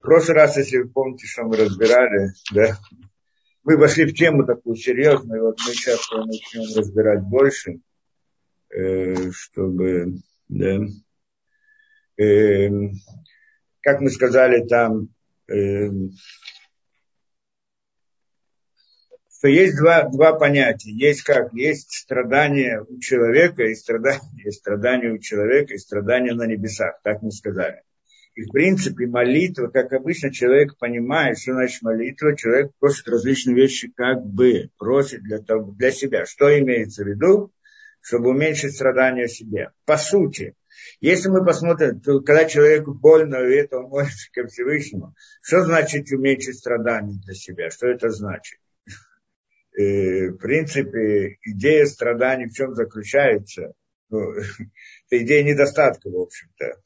Прошлый раз, если вы помните, что мы разбирали, да, мы вошли в тему такую серьезную, вот мы сейчас начнем разбирать больше, э, чтобы, да, э, как мы сказали там, э, что есть два, два понятия. Есть как? Есть страдания у человека и страдания, есть страдания у человека и страдания на небесах. Так мы сказали. И в принципе молитва, как обычно человек понимает, что значит молитва, человек просит различные вещи как бы, просит для, того, для себя. Что имеется в виду? Чтобы уменьшить страдания себе. По сути, если мы посмотрим, то когда человеку больно, и это он молится ко Всевышнему, что значит уменьшить страдания для себя? Что это значит? И, в принципе, идея страданий в чем заключается? Ну, это идея недостатка, в общем-то.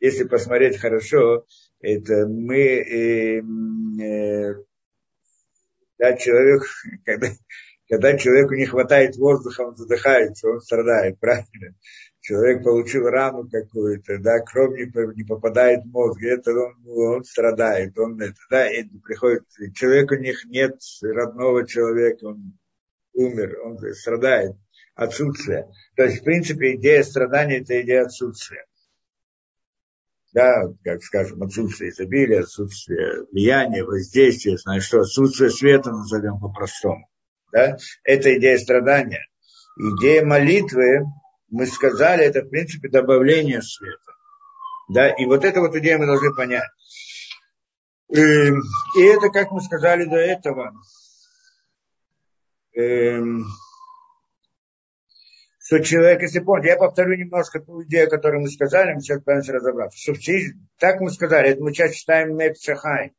Если посмотреть хорошо, это мы, э, э, да, человек, когда, когда человеку не хватает воздуха, он задыхается, он страдает, правильно? человек получил рану какую-то, да, кровь не, не попадает в мозг, это он, он страдает, он это, да, и приходит, человек у них нет родного человека, он умер, он страдает, отсутствие. То есть, в принципе, идея страдания – это идея отсутствия. Да, как скажем, отсутствие изобилия, отсутствие влияния, воздействия, знаешь что, отсутствие света назовем по-простому. Да? Это идея страдания. Идея молитвы, мы сказали, это в принципе добавление света. Да, и вот эту вот идею мы должны понять. И, эм, и это, как мы сказали до этого, эм, что человек, если помните, я повторю немножко ту идею, которую мы сказали, мы сейчас пытаемся разобраться. Что так мы сказали, это мы сейчас читаем Мепшахай,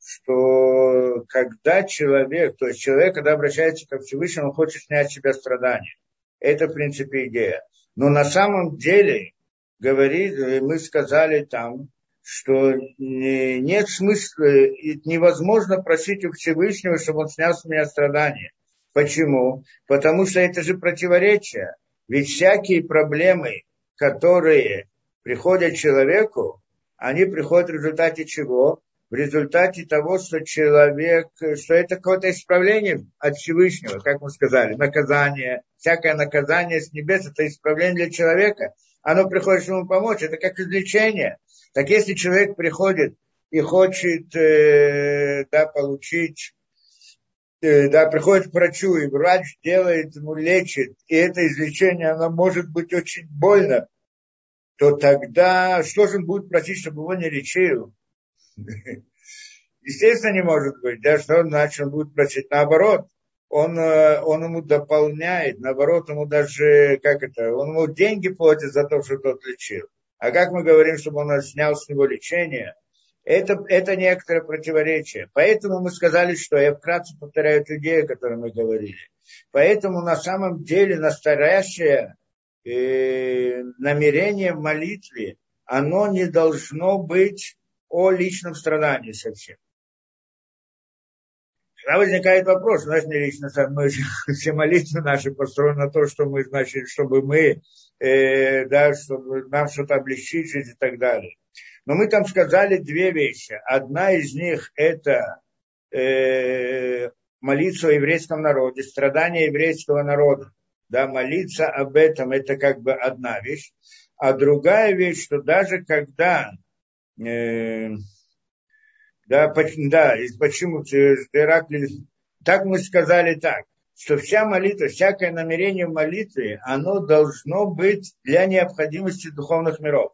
что когда человек, то есть человек, когда обращается ко Всевышнему, он хочет снять с себя страдания. Это, в принципе, идея. Но на самом деле, говорит, мы сказали там, что нет смысла, невозможно просить у Всевышнего, чтобы он снял с меня страдания. Почему? Потому что это же противоречие. Ведь всякие проблемы, которые приходят человеку, они приходят в результате чего? в результате того, что человек, что это какое-то исправление от Всевышнего, как мы сказали, наказание, всякое наказание с небес, это исправление для человека, оно приходит ему помочь, это как излечение. Так если человек приходит и хочет э, да, получить, да, приходит к врачу, и врач делает ему, лечит, и это излечение, оно может быть очень больно, то тогда что же он будет просить, чтобы его не лечил? Естественно, не может быть. Да, что значит, он будет просить наоборот. Он, э, он ему дополняет, наоборот, ему даже, как это, он ему деньги платит за то, что тот лечил. А как мы говорим, чтобы он снял с него лечение, это, это некоторое противоречие. Поэтому мы сказали, что я вкратце повторяю эту идею, о которой мы говорили. Поэтому на самом деле настоящее э, намерение в молитве, оно не должно быть о личном страдании совсем. Тогда возникает вопрос, значит, не лично, мы, все молитвы наши построены на то, что мы, значит, чтобы мы, э, да, чтобы нам что-то облегчить и так далее. Но мы там сказали две вещи. Одна из них это э, молиться о еврейском народе, страдания еврейского народа. Да, молиться об этом это как бы одна вещь. А другая вещь, что даже когда Э, да, да, почему Ираклий, так мы сказали так, что вся молитва, всякое намерение в молитве, оно должно быть для необходимости духовных миров.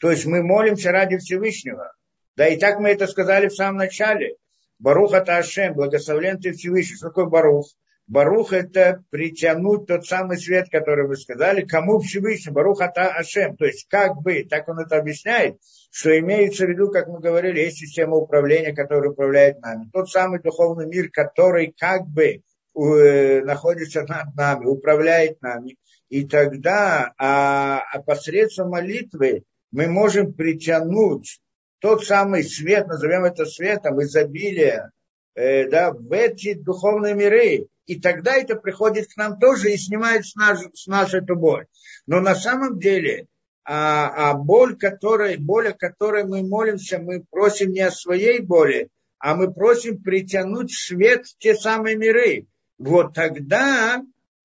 То есть мы молимся ради Всевышнего. Да, и так мы это сказали в самом начале. Баруха Ашем, благословлен ты Всевышний. Что такое Барух? Барух это притянуть тот самый свет, который вы сказали, кому Всевышний, Барух Ата Ашем. То есть как бы, так он это объясняет, что имеется в виду, как мы говорили, есть система управления, которая управляет нами. Тот самый духовный мир, который как бы э, находится над нами, управляет нами. И тогда а, а посредством молитвы мы можем притянуть тот самый свет, назовем это светом, изобилие, э, да, в эти духовные миры, и тогда это приходит к нам тоже и снимает с нас, с нас эту боль. Но на самом деле а, а боль, которой, боль, о которой мы молимся, мы просим не о своей боли, а мы просим притянуть свет в те самые миры. Вот тогда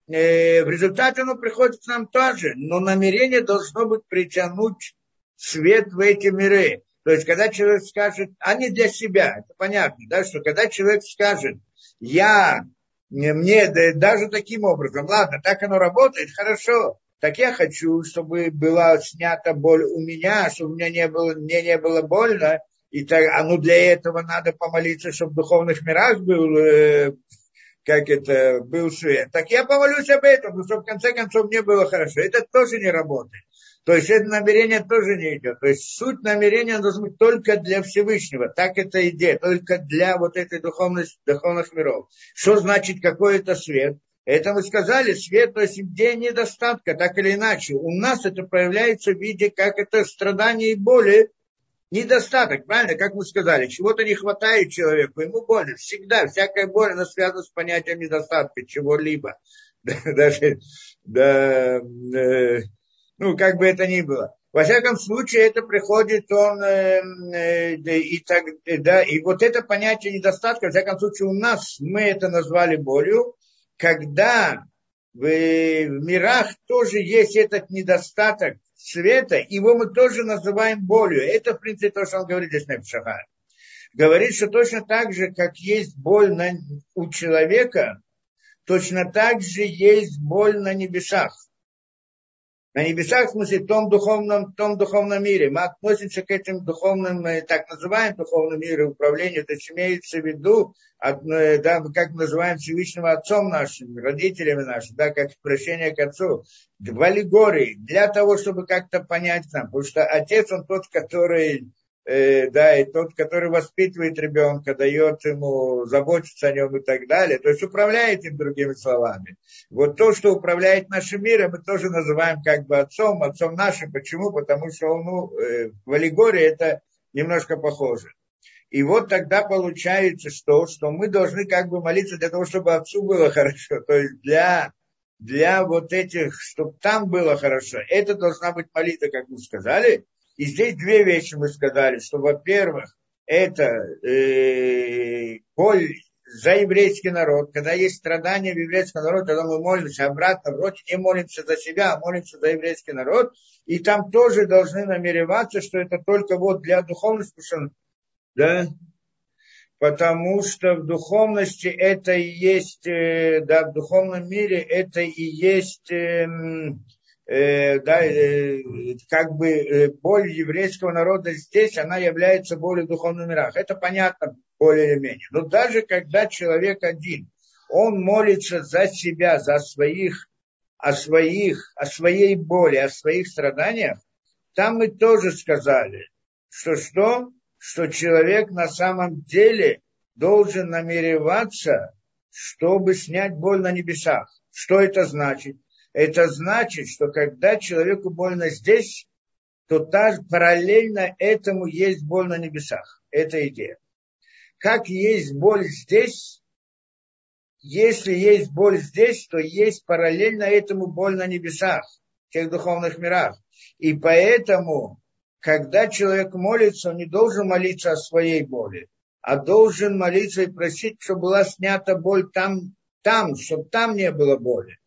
э, в результате оно приходит к нам тоже, но намерение должно быть притянуть свет в эти миры. То есть, когда человек скажет, а не для себя, это понятно, да, что когда человек скажет, я, мне да, даже таким образом, ладно, так оно работает, хорошо, так я хочу, чтобы была снята боль у меня, чтобы мне не было, мне не было больно, и так, а ну для этого надо помолиться, чтобы в духовных мирах был, э, как это, был свет. Так я помолюсь об этом, чтобы в конце концов мне было хорошо. Это тоже не работает. То есть это намерение тоже не идет. То есть суть намерения должна быть только для Всевышнего. Так это идея, только для вот этой духовности, духовных миров. Что значит какой это свет? Это мы сказали, свет, то есть где недостатка, так или иначе. У нас это проявляется в виде, как это страдания и боли, недостаток, правильно, как мы сказали, чего-то не хватает человеку, ему больно. Всегда, всякая боль, она связана с понятием недостатка чего-либо. Даже, да, э, ну, как бы это ни было. Во всяком случае, это приходит он, э, э, и, так, да, и вот это понятие недостатка, во всяком случае, у нас мы это назвали болью, когда в, в мирах тоже есть этот недостаток света, его мы тоже называем болью. Это, в принципе, то, что он говорит здесь на Пшахар. Говорит, что точно так же, как есть боль на, у человека, точно так же есть боль на небесах на небесах, в смысле, в том духовном, в том духовном мире. Мы относимся к этим духовным, так называемым духовным мирам управления, то есть имеется в виду, э, да, как мы называем Всевышнего Отцом нашим, родителями нашими, да, как прощение к Отцу, в аллегории, для того, чтобы как-то понять нам, потому что Отец, он тот, который э, да, и тот, который воспитывает ребенка, дает ему заботиться о нем и так далее, то есть управляет им другими словами. Вот то, что управляет нашим миром, мы тоже называем как бы отцом, отцом нашим. Почему? Потому что он, ну, э, в аллегории это немножко похоже. И вот тогда получается что, что мы должны как бы молиться для того, чтобы отцу было хорошо. То есть для, для вот этих, чтобы там было хорошо. Это должна быть молитва, как мы сказали. И здесь две вещи мы сказали, что, во-первых, это э, за еврейский народ, когда есть страдания в еврейском народе, тогда мы молимся обратно, вроде не молимся за себя, а молимся за еврейский народ, и там тоже должны намереваться, что это только вот для духовности, да, потому что в духовности это и есть, э, да, в духовном мире это и есть эм, э, да, э, как бы э, боль еврейского народа здесь, она является болью духовных мирах. Это понятно более или менее. Но даже когда человек один, он молится за себя, за своих, о своих, о своей боли, о своих страданиях, там мы тоже сказали, что что? Что человек на самом деле должен намереваться, чтобы снять боль на небесах. Что это значит? Это значит, что когда человеку больно здесь, то та, параллельно этому есть боль на небесах. Это идея. Как есть боль здесь, если есть боль здесь, то есть параллельно этому боль на небесах, в тех духовных мирах. И поэтому, когда человек молится, он не должен молиться о своей боли, а должен молиться и просить, чтобы была снята боль там, там, чтобы там не было боли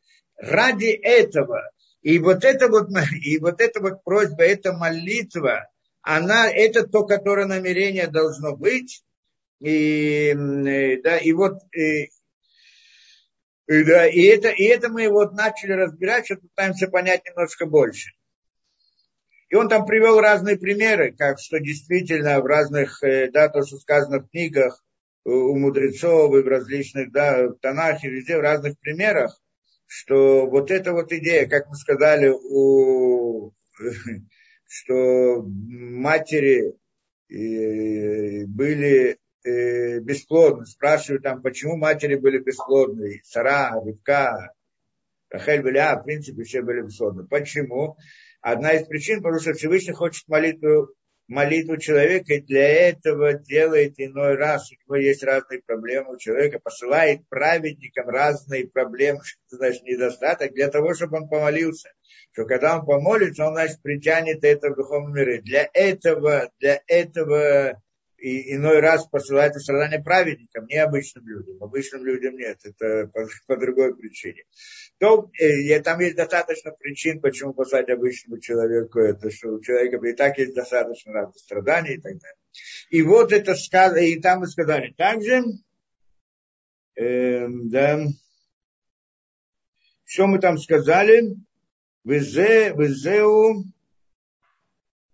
ради этого. И вот это вот, и вот эта вот просьба, эта молитва, она, это то, которое намерение должно быть. И, да, и вот, и, и, да, и, это, и это мы вот начали разбирать, сейчас пытаемся понять немножко больше. И он там привел разные примеры, как что действительно в разных, э, да, то, что сказано в книгах у мудрецов и в различных, да, в Танахе, везде, в разных примерах, что вот эта вот идея, как мы сказали, у, что матери э, были э, бесплодны. Спрашивают там, почему матери были бесплодны. Сара, Рыбка, Рахель Беля, в принципе, все были бесплодны. Почему? Одна из причин, потому что Всевышний хочет молитву молитву человека, и для этого делает иной раз. У него есть разные проблемы у человека, посылает праведникам разные проблемы, что значит недостаток, для того, чтобы он помолился. что когда он помолится, он, значит, притянет это в духовном мире. Для этого, для этого и иной раз посылает страдания праведникам, не обычным людям. Обычным людям нет, это по, по другой причине. То, э, там есть достаточно причин, почему послать обычному человеку это, что у человека и так есть достаточно разных страданий и так далее. И вот это сказано, и там мы сказали также, э, да, что мы там сказали, Везе, везеу,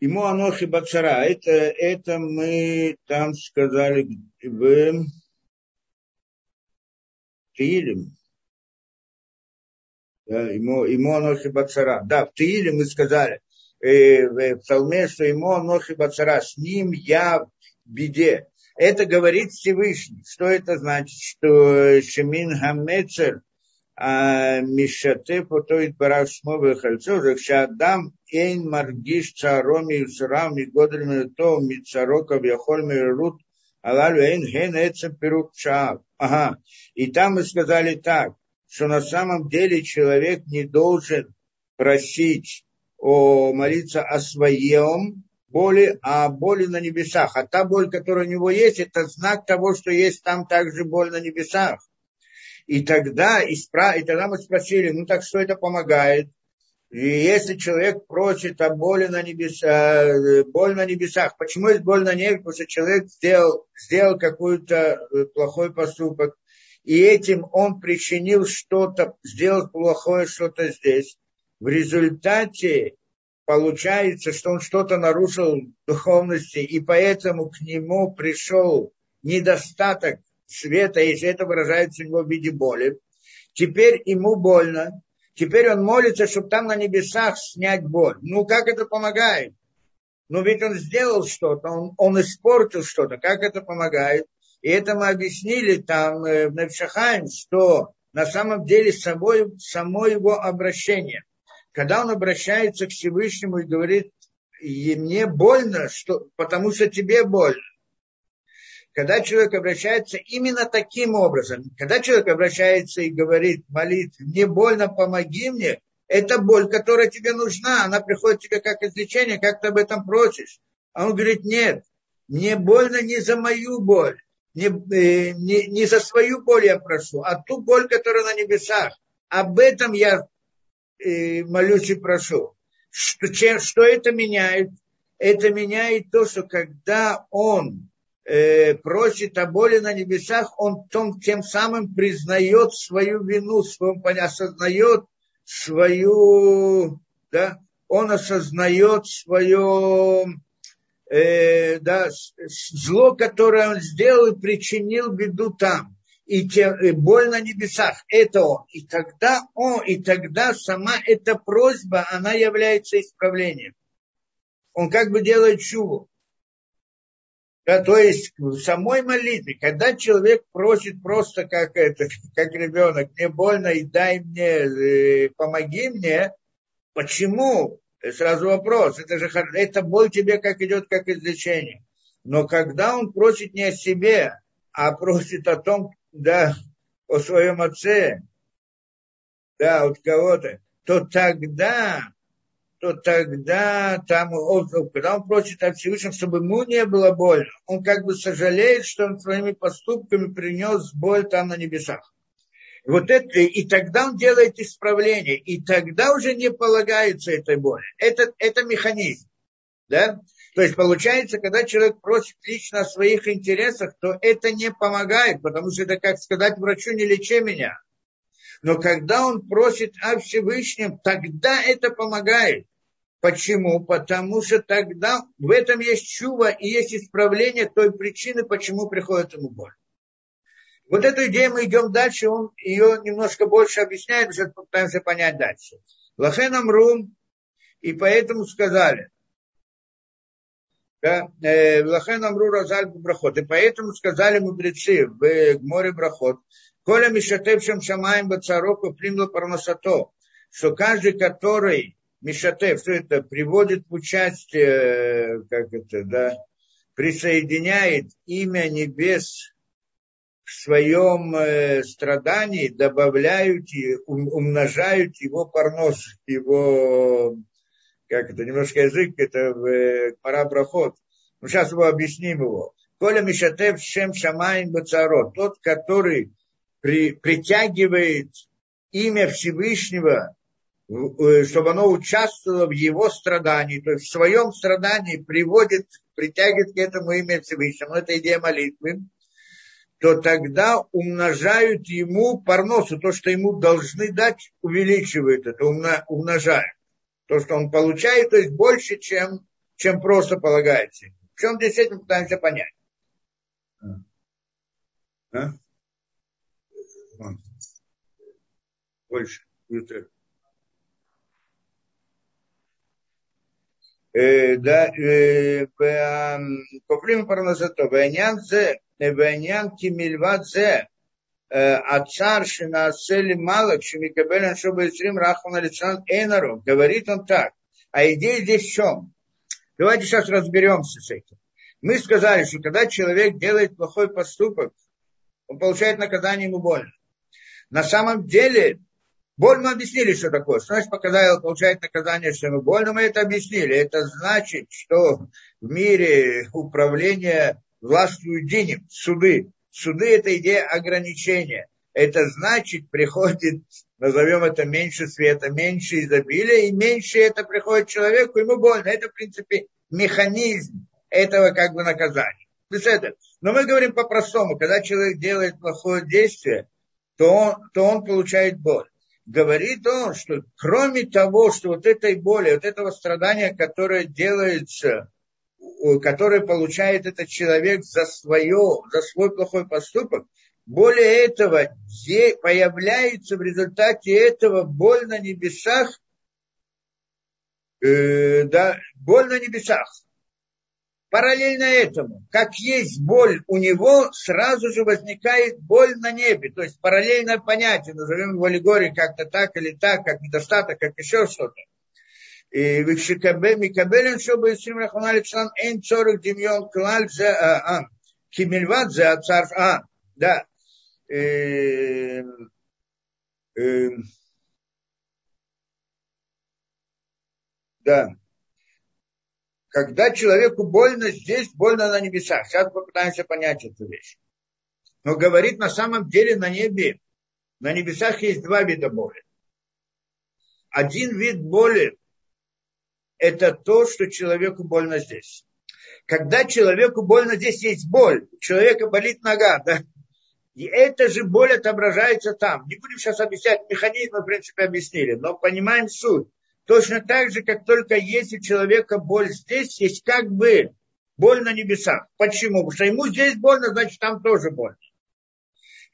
ему анохи бацара. Это, это мы там сказали в Тиилем. Да, ему, ему Анохи Бацара. Да, в Тииле мы сказали, э, в Псалме, что ему Анохи Бацара, с ним я в беде. Это говорит Всевышний. Что это значит? Что э, Шемин Хамецер а, Мишате потоит барашмовое кольцо, Рахшадам Эйн Маргиш Цароми Юсрам и Годрим То Мицароков Яхольми Рут Алалю Эйн Ген Эцем Пирук Ага. И там мы сказали так, что на самом деле человек не должен просить о, молиться о своем боли, а боли на небесах. А та боль, которая у него есть, это знак того, что есть там также боль на небесах. И тогда, и, спра... и тогда мы спросили, ну так что это помогает? И если человек просит о боли на, небесах, боль на небесах, почему есть боль на небе? Потому что человек сделал, сделал какой-то э, плохой поступок, и этим он причинил что-то, сделал плохое что-то здесь. В результате получается, что он что-то нарушил в духовности, и поэтому к нему пришел недостаток света, если это выражается у него в виде боли. Теперь ему больно. Теперь он молится, чтобы там на небесах снять боль. Ну, как это помогает? Ну, ведь он сделал что-то, он, он испортил что-то. Как это помогает? И это мы объяснили там э, в Навшахаем, что на самом деле собой, само его обращение. Когда он обращается к Всевышнему и говорит, и мне больно, что, потому что тебе больно когда человек обращается именно таким образом, когда человек обращается и говорит, молит, мне больно, помоги мне, это боль, которая тебе нужна, она приходит тебе как излечение, как ты об этом просишь. А он говорит, нет, мне больно не за мою боль, не, э, не, не за свою боль я прошу, а ту боль, которая на небесах. Об этом я э, молюсь и прошу. Что, чем, что это меняет? Это меняет то, что когда он э, просит о боли на небесах, он том, тем самым признает свою вину, свой, осознает свою, да, он осознает свое э, да, зло, которое он сделал и причинил беду там. И, те, и боль на небесах, это он. И тогда он, и тогда сама эта просьба, она является исправлением. Он как бы делает чуву. Да, то есть в самой молитве, когда человек просит просто как это, как ребенок, мне больно и дай мне, э, помоги мне, почему? Сразу вопрос, это же это боль тебе как идет как излечение. Но когда он просит не о себе, а просит о том, да, о своем отце, да, от кого-то, то тогда то тогда там, когда он просит от Всевышнего, чтобы ему не было больно, он как бы сожалеет, что он своими поступками принес боль там на небесах. Вот это, и тогда он делает исправление, и тогда уже не полагается этой боли. Это, это механизм. Да? То есть получается, когда человек просит лично о своих интересах, то это не помогает, потому что это как сказать врачу, не лечи меня. Но когда он просит о Всевышнем, тогда это помогает. Почему? Потому что тогда в этом есть чува и есть исправление той причины, почему приходит ему боль. Вот эту идею мы идем дальше, он ее немножко больше объясняет, сейчас пытаемся понять дальше. Лахенам рум, и поэтому сказали, э, Лахенам ру разаль брахот, и поэтому сказали мудрецы в море брахот, Коля Мишатев Шамаем Бацароку примло парносато, что каждый, который Мишатев, что это приводит в участие, как это, да, присоединяет имя небес в своем э, страдании добавляют и умножают его парнос, его, как это, немножко язык, это э, пора проход. Ну, сейчас его объясним его. Коля Мишатев Шем Шамайн Бацарот, тот, который при, притягивает имя Всевышнего, э, чтобы оно участвовало в его страдании, то есть в своем страдании приводит, притягивает к этому имя Всевышнего, это идея молитвы, то тогда умножают ему парносу, то, что ему должны дать, увеличивают это, умножают. То, что он получает, то есть больше, чем, чем просто полагается. В чем здесь этим пытаемся понять? А? Больше. да, Коплим Парназато, Вайнян Зе, Вайнян Кимильва Зе, Ацар Шинасели Малак, Шимикабелен Шубайсрим Рахман Александр Эйнару. Говорит он так. А идея здесь в чем? Давайте сейчас разберемся с этим. Мы сказали, что когда человек делает плохой поступок, он получает наказание, ему больно. На самом деле, боль мы объяснили, что такое. Что значит, когда получает наказание, ему больно, мы это объяснили. Это значит, что в мире управления властвуют денег, суды. Суды – это идея ограничения. Это значит, приходит, назовем это меньше света, меньше изобилия, и меньше это приходит человеку, ему больно. Это, в принципе, механизм этого как бы наказания. Но мы говорим по-простому, когда человек делает плохое действие, то он, то он получает боль. Говорит он, что кроме того, что вот этой боли, вот этого страдания, которое делается который получает этот человек за, свое, за свой плохой поступок, более этого появляется в результате этого боль на небесах, э, да, боль на небесах. Параллельно этому, как есть боль у него, сразу же возникает боль на небе. То есть параллельное понятие, назовем его аллегорией как-то так или так, как недостаток, как еще что-то. И Викшикабе Микабелин Шоба Исрим Рахман Александр Эйн Цорок Демьон Клаль Аан. Кимельват Зе а, Ацарф а, Аан. Да. Э, э, да когда человеку больно здесь, больно на небесах. Сейчас попытаемся понять эту вещь. Но говорит на самом деле на небе, на небесах есть два вида боли. Один вид боли это то, что человеку больно здесь. Когда человеку больно здесь, есть боль. У человека болит нога, да? И эта же боль отображается там. Не будем сейчас объяснять механизм, в принципе, объяснили, но понимаем суть. Точно так же, как только есть у человека боль здесь, есть как бы боль на небесах. Почему? Потому что ему здесь больно, значит, там тоже больно.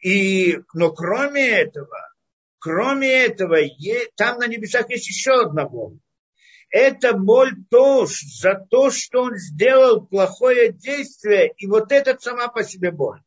И, но кроме этого, кроме этого, там на небесах есть еще одна боль это боль тоже за то, что он сделал плохое действие, и вот это сама по себе боль.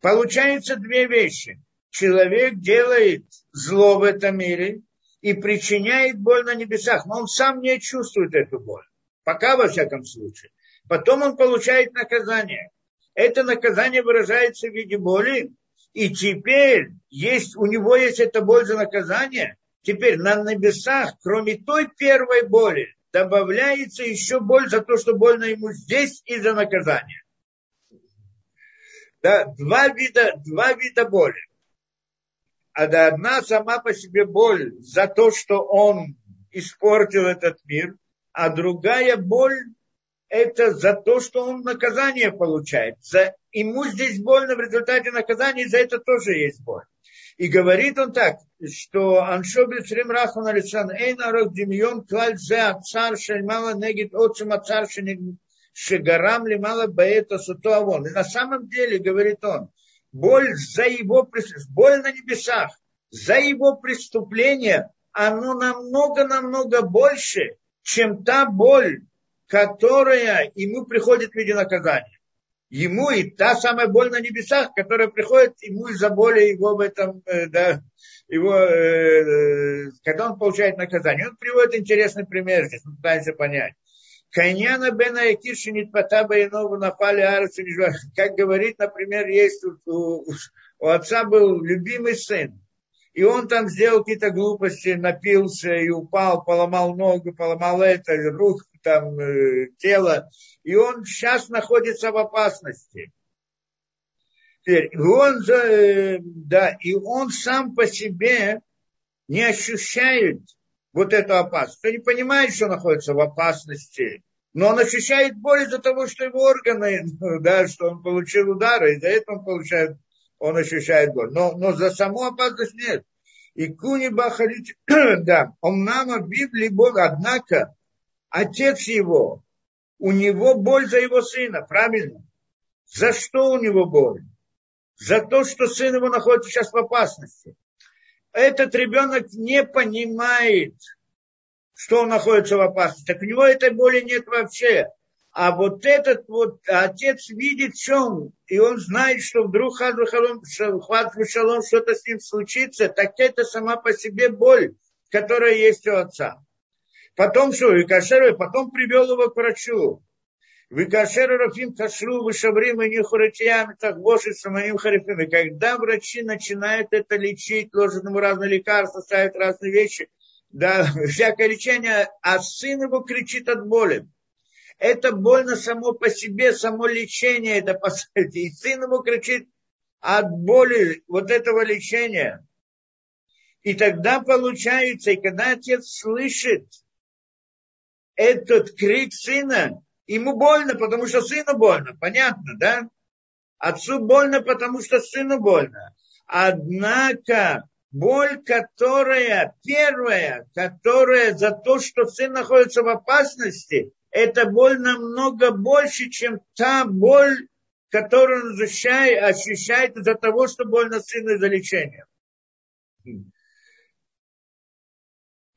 Получается две вещи. Человек делает зло в этом мире и причиняет боль на небесах, но он сам не чувствует эту боль. Пока, во всяком случае. Потом он получает наказание. Это наказание выражается в виде боли, и теперь есть, у него есть эта боль за наказание, Теперь на небесах, кроме той первой боли, добавляется еще боль за то, что больно ему здесь из-за наказания. Да, два, вида, два вида боли. А да, одна сама по себе боль за то, что он испортил этот мир, а другая боль это за то, что он наказание получает. За, ему здесь больно в результате наказания, за это тоже есть боль. И говорит он так, что Аншоби Црим Рахман Алисан Эйн Арок Демьон Клаль Зе Ацар Шельмала Негит Отцем Ацар Шегарам Лимала Баэта Суто Авон. И на самом деле, говорит он, боль за его боль на небесах, за его преступление, оно намного-намного больше, чем та боль, которая ему приходит в виде наказания ему и та самая боль на небесах, которая приходит ему из-за боли его в этом, э, да, его, э, когда он получает наказание. Он приводит интересный пример, здесь мы пытаемся понять. Кайняна бена якиши нитпата байнову напали арцу Как говорит, например, есть у, у, у отца был любимый сын. И он там сделал какие-то глупости, напился и упал, поломал ногу, поломал это, руку, там, э, тело. И он сейчас находится в опасности. Теперь, он, э, да, и он сам по себе не ощущает вот эту опасность. Он не понимает, что находится в опасности. Но он ощущает боль из-за того, что его органы, да, что он получил удары, из-за этого он получает он ощущает боль. Но, но за саму опасность нет. И куни бахалит, да, он нам в Библии Бог, однако отец его, у него боль за его сына, правильно? За что у него боль? За то, что сын его находится сейчас в опасности. Этот ребенок не понимает, что он находится в опасности. Так у него этой боли нет вообще. А вот этот вот отец видит, он, и он знает, что вдруг хат шалом что-то с ним случится, так это сама по себе боль, которая есть у отца. Потом что, и кашер, потом привел его к врачу. Викашер Рафим Кашру, Вышаврим и Нихуратиями, так Боши Саманим Харифим. И когда врачи начинают это лечить, ложат ему разные лекарства, ставят разные вещи, да, всякое лечение, а сын его кричит от боли это больно само по себе, само лечение, это по сути. И сын ему кричит от боли вот этого лечения. И тогда получается, и когда отец слышит этот крик сына, ему больно, потому что сыну больно, понятно, да? Отцу больно, потому что сыну больно. Однако боль, которая первая, которая за то, что сын находится в опасности, эта боль намного больше, чем та боль, которую он ощущает, ощущает из-за того, что больно сыну из-за лечения.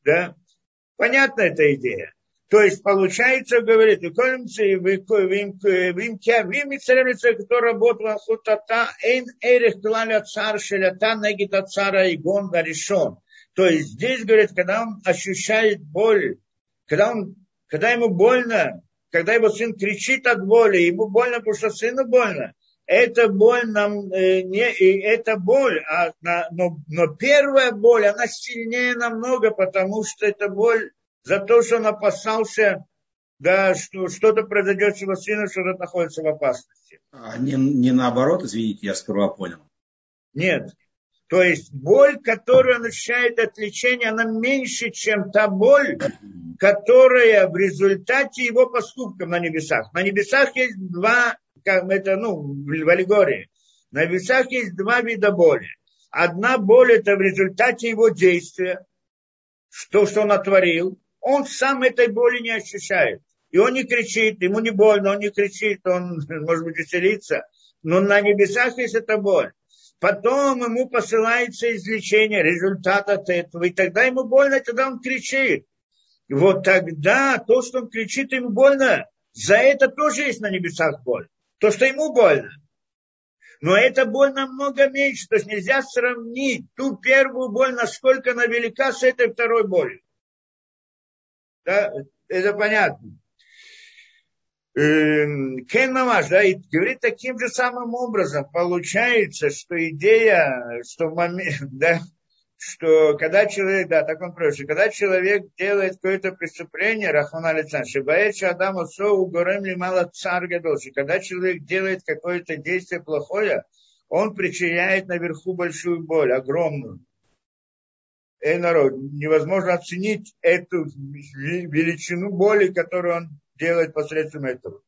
Да? Понятна эта идея. То есть, получается, говорит, кто работал хутата, эйн эрех клаля цар шелята негита цара и гонга решен. То есть, здесь, говорит, когда он ощущает боль, когда он когда ему больно, когда его сын кричит от боли, ему больно, потому что сыну больно, это боль нам э, не, это боль, а, на, но, но первая боль, она сильнее намного, потому что это боль за то, что он опасался, да, что что-то произойдет с его сыном, что он находится в опасности. А не, не наоборот, извините, я сперва понял. Нет. То есть боль, которую он ощущает от лечения, она меньше, чем та боль, которая в результате его поступков на небесах. На небесах есть два, как это, ну, в аллегории. На небесах есть два вида боли. Одна боль это в результате его действия, что, что он отворил. Он сам этой боли не ощущает. И он не кричит, ему не больно, он не кричит, он, может быть, веселится. Но на небесах есть эта боль. Потом ему посылается излечение, результат от этого. И тогда ему больно, тогда он кричит вот тогда то, что он кричит, ему больно, за это тоже есть на небесах боль. То, что ему больно. Но эта боль намного меньше. То есть нельзя сравнить ту первую боль, насколько она велика, с этой второй болью. Да? Это понятно. Эм, Кен Мамаш, да, и говорит таким же самым образом. Получается, что идея, что в момент, да, что когда человек, да, так он просит, когда человек делает какое-то преступление, Рахмана Лицан, Шибаэча Адаму Соу Горем Лимала Цар Гадолши, когда человек делает какое-то действие плохое, он причиняет наверху большую боль, огромную. Эй, народ, невозможно оценить эту величину боли, которую он делает посредством этого.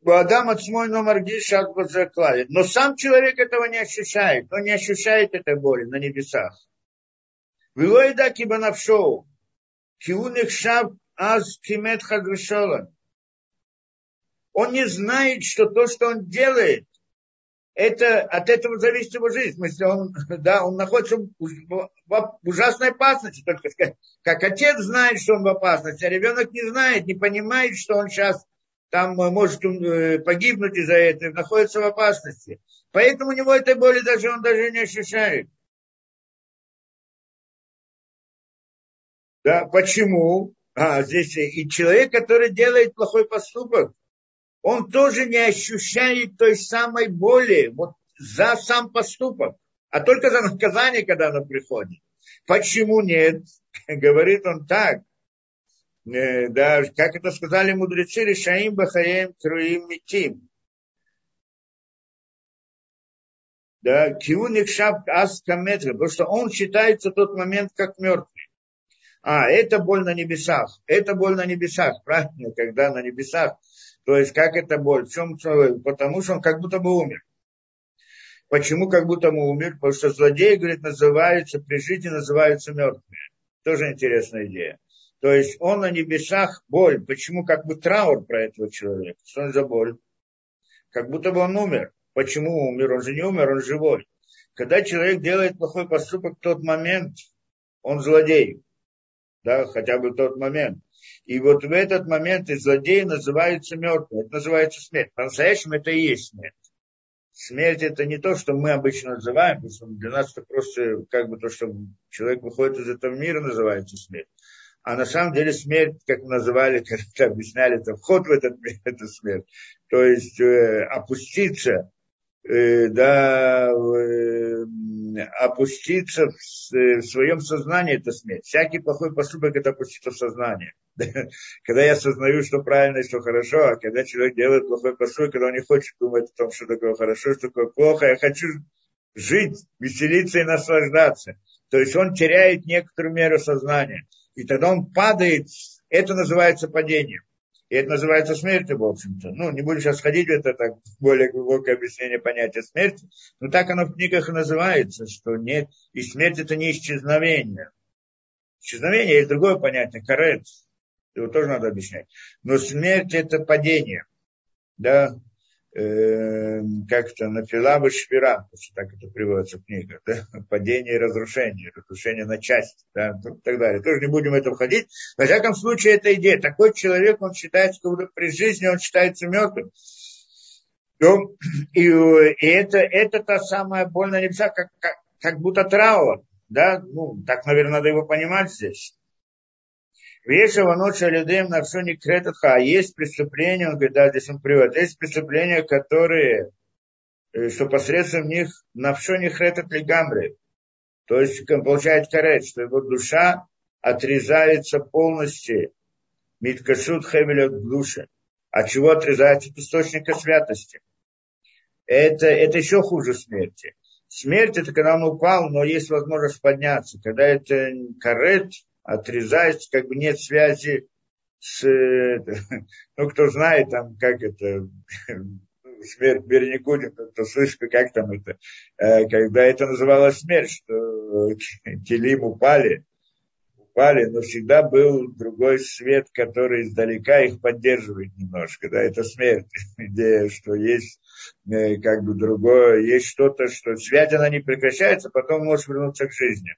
У Адама Цмой номер заклали. Но сам человек этого не ощущает. Он не ощущает этой боли на небесах. Вилоида кибанавшоу. Киуних шаб аз кимет хагрешола. Он не знает, что то, что он делает, это, от этого зависит его жизнь. В он, да, он находится в, ужасной опасности. Только как отец знает, что он в опасности, а ребенок не знает, не понимает, что он сейчас там может э, погибнуть из-за этого, находится в опасности. Поэтому у него этой боли даже он даже не ощущает. Да, почему? А, здесь и человек, который делает плохой поступок, он тоже не ощущает той самой боли. Вот за сам поступок, а только за наказание, когда оно приходит. Почему нет? Говорит он так. Э, да, как это сказали мудрецы, решаим бахаем труим митим. Да, киуник шап аскаметра, потому что он считается в тот момент как мертвый. А, это боль на небесах. Это боль на небесах, правильно, когда на небесах. То есть, как это боль? В чем Потому что он как будто бы умер. Почему как будто бы умер? Потому что злодеи, говорит, называются, при жизни называются мертвыми. Тоже интересная идея. То есть он на небесах боль. Почему как бы траур про этого человека? Что он за боль? Как будто бы он умер. Почему умер? Он же не умер, он живой. Когда человек делает плохой поступок в тот момент, он злодей. Да, хотя бы в тот момент. И вот в этот момент и злодей называется мертвым. Это называется смерть. По-настоящему это и есть смерть. Смерть это не то, что мы обычно называем, потому что для нас это просто как бы то, что человек выходит из этого мира, называется смерть. А на самом деле смерть, как называли, как объясняли, это вход в этот мир, это смерть. То есть э, опуститься да, э, опуститься в, в своем сознании, это смерть. Всякий плохой поступок – это опуститься в сознание. когда я осознаю, что правильно и что хорошо, а когда человек делает плохой поступок, когда он не хочет думать о том, что такое хорошо, что такое плохо, я хочу жить, веселиться и наслаждаться. То есть он теряет некоторую меру сознания. И тогда он падает, это называется падением. И это называется смертью, в общем-то. Ну, не буду сейчас ходить в это так более глубокое объяснение понятия смерти, но так оно в книгах и называется, что нет, и смерть это не исчезновение. Исчезновение есть другое понятие, карет, его тоже надо объяснять. Но смерть это падение, да, э, как-то нафила бы швира, так это приводится в книгах, да? падение и разрушение, разрушение на части, да? и так далее. Тоже не будем в это входить. Во всяком случае, это идея. Такой человек, он считается, что при жизни он считается мертвым. И, и это, это та самая боль на небесах, как, как, как будто траур. Да? Ну, так, наверное, надо его понимать здесь. Вешава ночь людям на все не кретатха. А есть преступления, он говорит, да, здесь он приводит, есть преступления, которые, э, что посредством них на все не хретат лигамры. То есть он получает карет, что его душа отрезается полностью. Миткашут хевеля души. От чего отрезается от источника святости. Это, это еще хуже смерти. Смерть это когда он упал, но есть возможность подняться. Когда это карет, отрезается, как бы нет связи с, ну, кто знает, там, как это, смерть в мире не будет, то слышит, как там это, э, когда это называлось смерть, что Келим упали, упали, но всегда был другой свет, который издалека их поддерживает немножко, да, это смерть, идея, что есть э, как бы другое, есть что-то, что связь, она не прекращается, потом можешь вернуться к жизни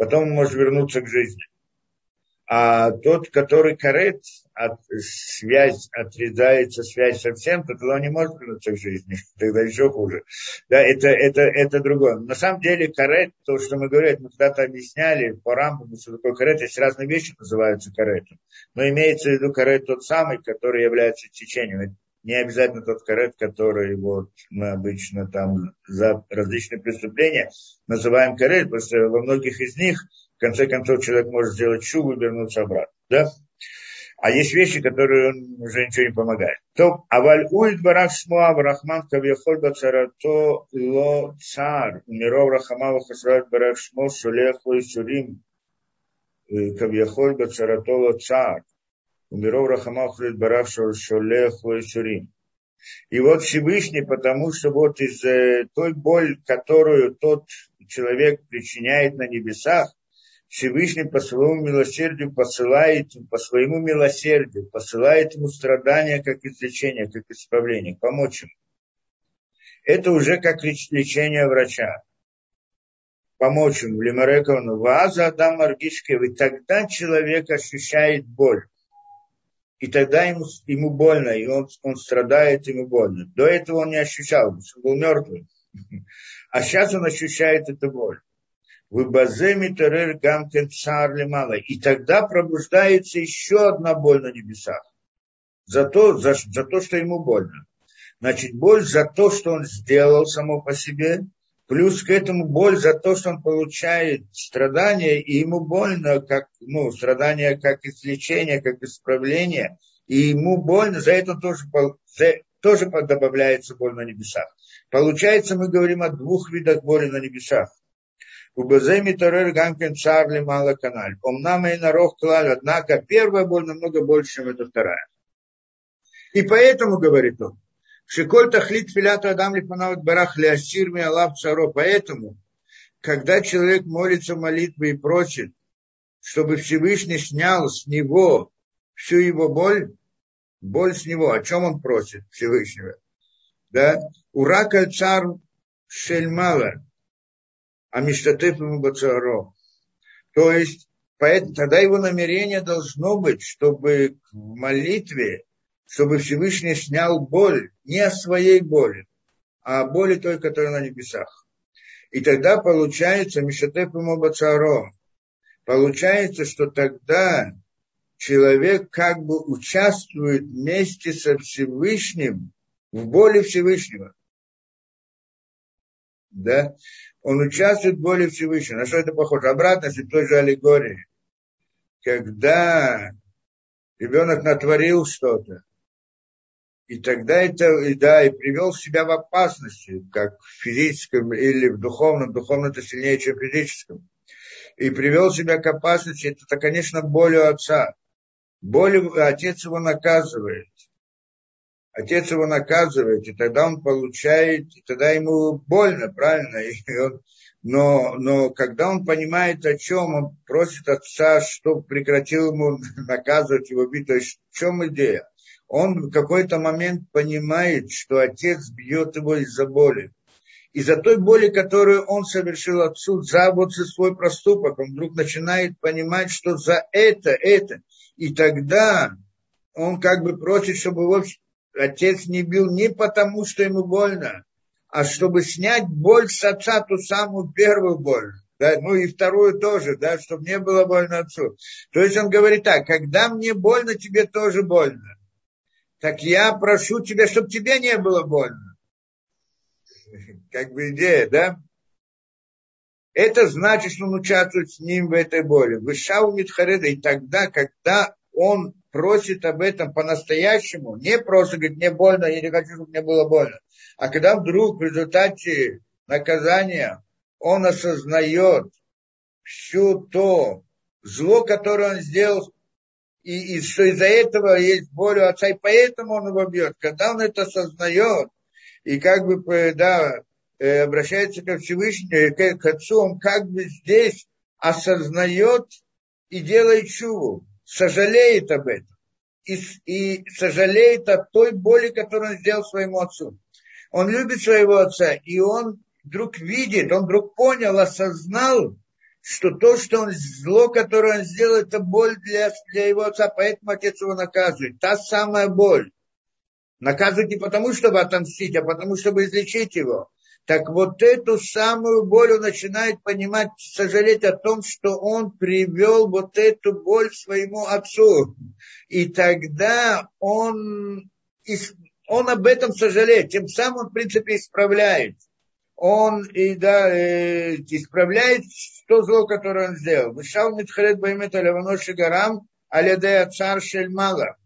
потом может вернуться к жизни. А тот, который карет, от, связь отрезается, связь совсем, то тогда он не может вернуться к жизни. Тогда еще хуже. Да, это, это, это другое. На самом деле карет, то, что мы говорим, мы когда-то объясняли по рампам, что такое карет, есть разные вещи называются каретом. Но имеется в виду карет тот самый, который является течением не обязательно тот карет, который вот мы обычно там за различные преступления называем карет, потому что во многих из них, в конце концов, человек может сделать шубу и вернуться обратно. Да? А есть вещи, которые он уже ничего не помогает. То, аваль уид барах шмуа варахман кавьяхоль бацарато ло цар. Миров рахамава хасрат барах шмо шулех лой сурим кавьяхоль бацарато ло цар. Умиров Рахамахлит Барах Шолех Шурим. И вот Всевышний, потому что вот из той боли, которую тот человек причиняет на небесах, Всевышний по своему милосердию посылает, по своему милосердию посылает ему страдания как излечение, как исправление, помочь ему. Это уже как лечение врача. Помочь ему, Лимарековну, Ваза Адам Аргишкев, и тогда человек ощущает боль и тогда ему, ему больно, и он, он страдает, ему больно. До этого он не ощущал, он был мертвый. А сейчас он ощущает эту боль. Мало. И тогда пробуждается еще одна боль на небесах. За то, за, за то, что ему больно. Значит, боль за то, что он сделал само по себе, плюс к этому боль за то, что он получает страдания, и ему больно, как, ну, страдания как излечение, как исправление, и ему больно, за это тоже, за, тоже добавляется боль на небесах. Получается, мы говорим о двух видах боли на небесах. У Баземи Торер Гамкен Царли Мала Каналь. Омнам и Нарох Клаль, однако первая боль намного больше, чем эта вторая. И поэтому, говорит он, Шиколь Тахлит Филату Адам Лифанават Барах Лясир Аллах Царо. Поэтому, когда человек молится в молитве и просит, чтобы Всевышний снял с него всю его боль, боль с него, о чем он просит Всевышнего? Да? Урака цар шельмала, а миштатыф ему бацаро. То есть, поэтому, тогда его намерение должно быть, чтобы в молитве чтобы Всевышний снял боль, не о своей боли, а о боли той, которая на небесах. И тогда получается, Мишатеп Бацаро, получается, что тогда человек как бы участвует вместе со Всевышним в боли Всевышнего. Да? Он участвует в боли Всевышнего. На что это похоже? Обратно в той же аллегории. Когда ребенок натворил что-то, и тогда это, да, и привел себя в опасности, как в физическом или в духовном, духовно это сильнее, чем в физическом. И привел себя к опасности, это, конечно, болью отца. Болью отец его наказывает. Отец его наказывает, и тогда он получает, и тогда ему больно, правильно? И он, но, но когда он понимает, о чем, он просит отца, чтобы прекратил ему наказывать его бить. То есть в чем идея? Он в какой-то момент понимает, что отец бьет его из-за боли. Из-за той боли, которую он совершил отцу, за вот за свой проступок, он вдруг начинает понимать, что за это, это. И тогда он как бы просит, чтобы его отец не бил не потому, что ему больно, а чтобы снять боль с отца, ту самую первую боль. Да, ну и вторую тоже, да, чтобы не было больно отцу. То есть он говорит так, когда мне больно, тебе тоже больно так я прошу тебя, чтобы тебе не было больно. Как бы идея, да? Это значит, что он участвует с ним в этой боли. Вышау Митхареда. И тогда, когда он просит об этом по-настоящему, не просто говорит, мне больно, я не хочу, чтобы мне было больно. А когда вдруг в результате наказания он осознает всю то зло, которое он сделал и, и что из-за этого есть боль у отца, и поэтому он его бьет. Когда он это осознает, и как бы, да, э, обращается ко Всевышнему, э, к, к отцу, он как бы здесь осознает и делает чуву, сожалеет об этом. И, и сожалеет о той боли, которую он сделал своему отцу. Он любит своего отца, и он вдруг видит, он вдруг понял, осознал, что то, что он зло, которое он сделал, это боль для, для его отца, поэтому отец его наказывает. Та самая боль. Наказывает не потому, чтобы отомстить, а потому, чтобы излечить его. Так вот эту самую боль он начинает понимать, сожалеть о том, что он привел вот эту боль своему отцу. И тогда он, он об этом сожалеет. Тем самым он, в принципе, исправляет он и да, э, исправляет то зло, которое он сделал. Вышел Митхарет Баймет Алявано Шигарам Алядея Цар Шельмала.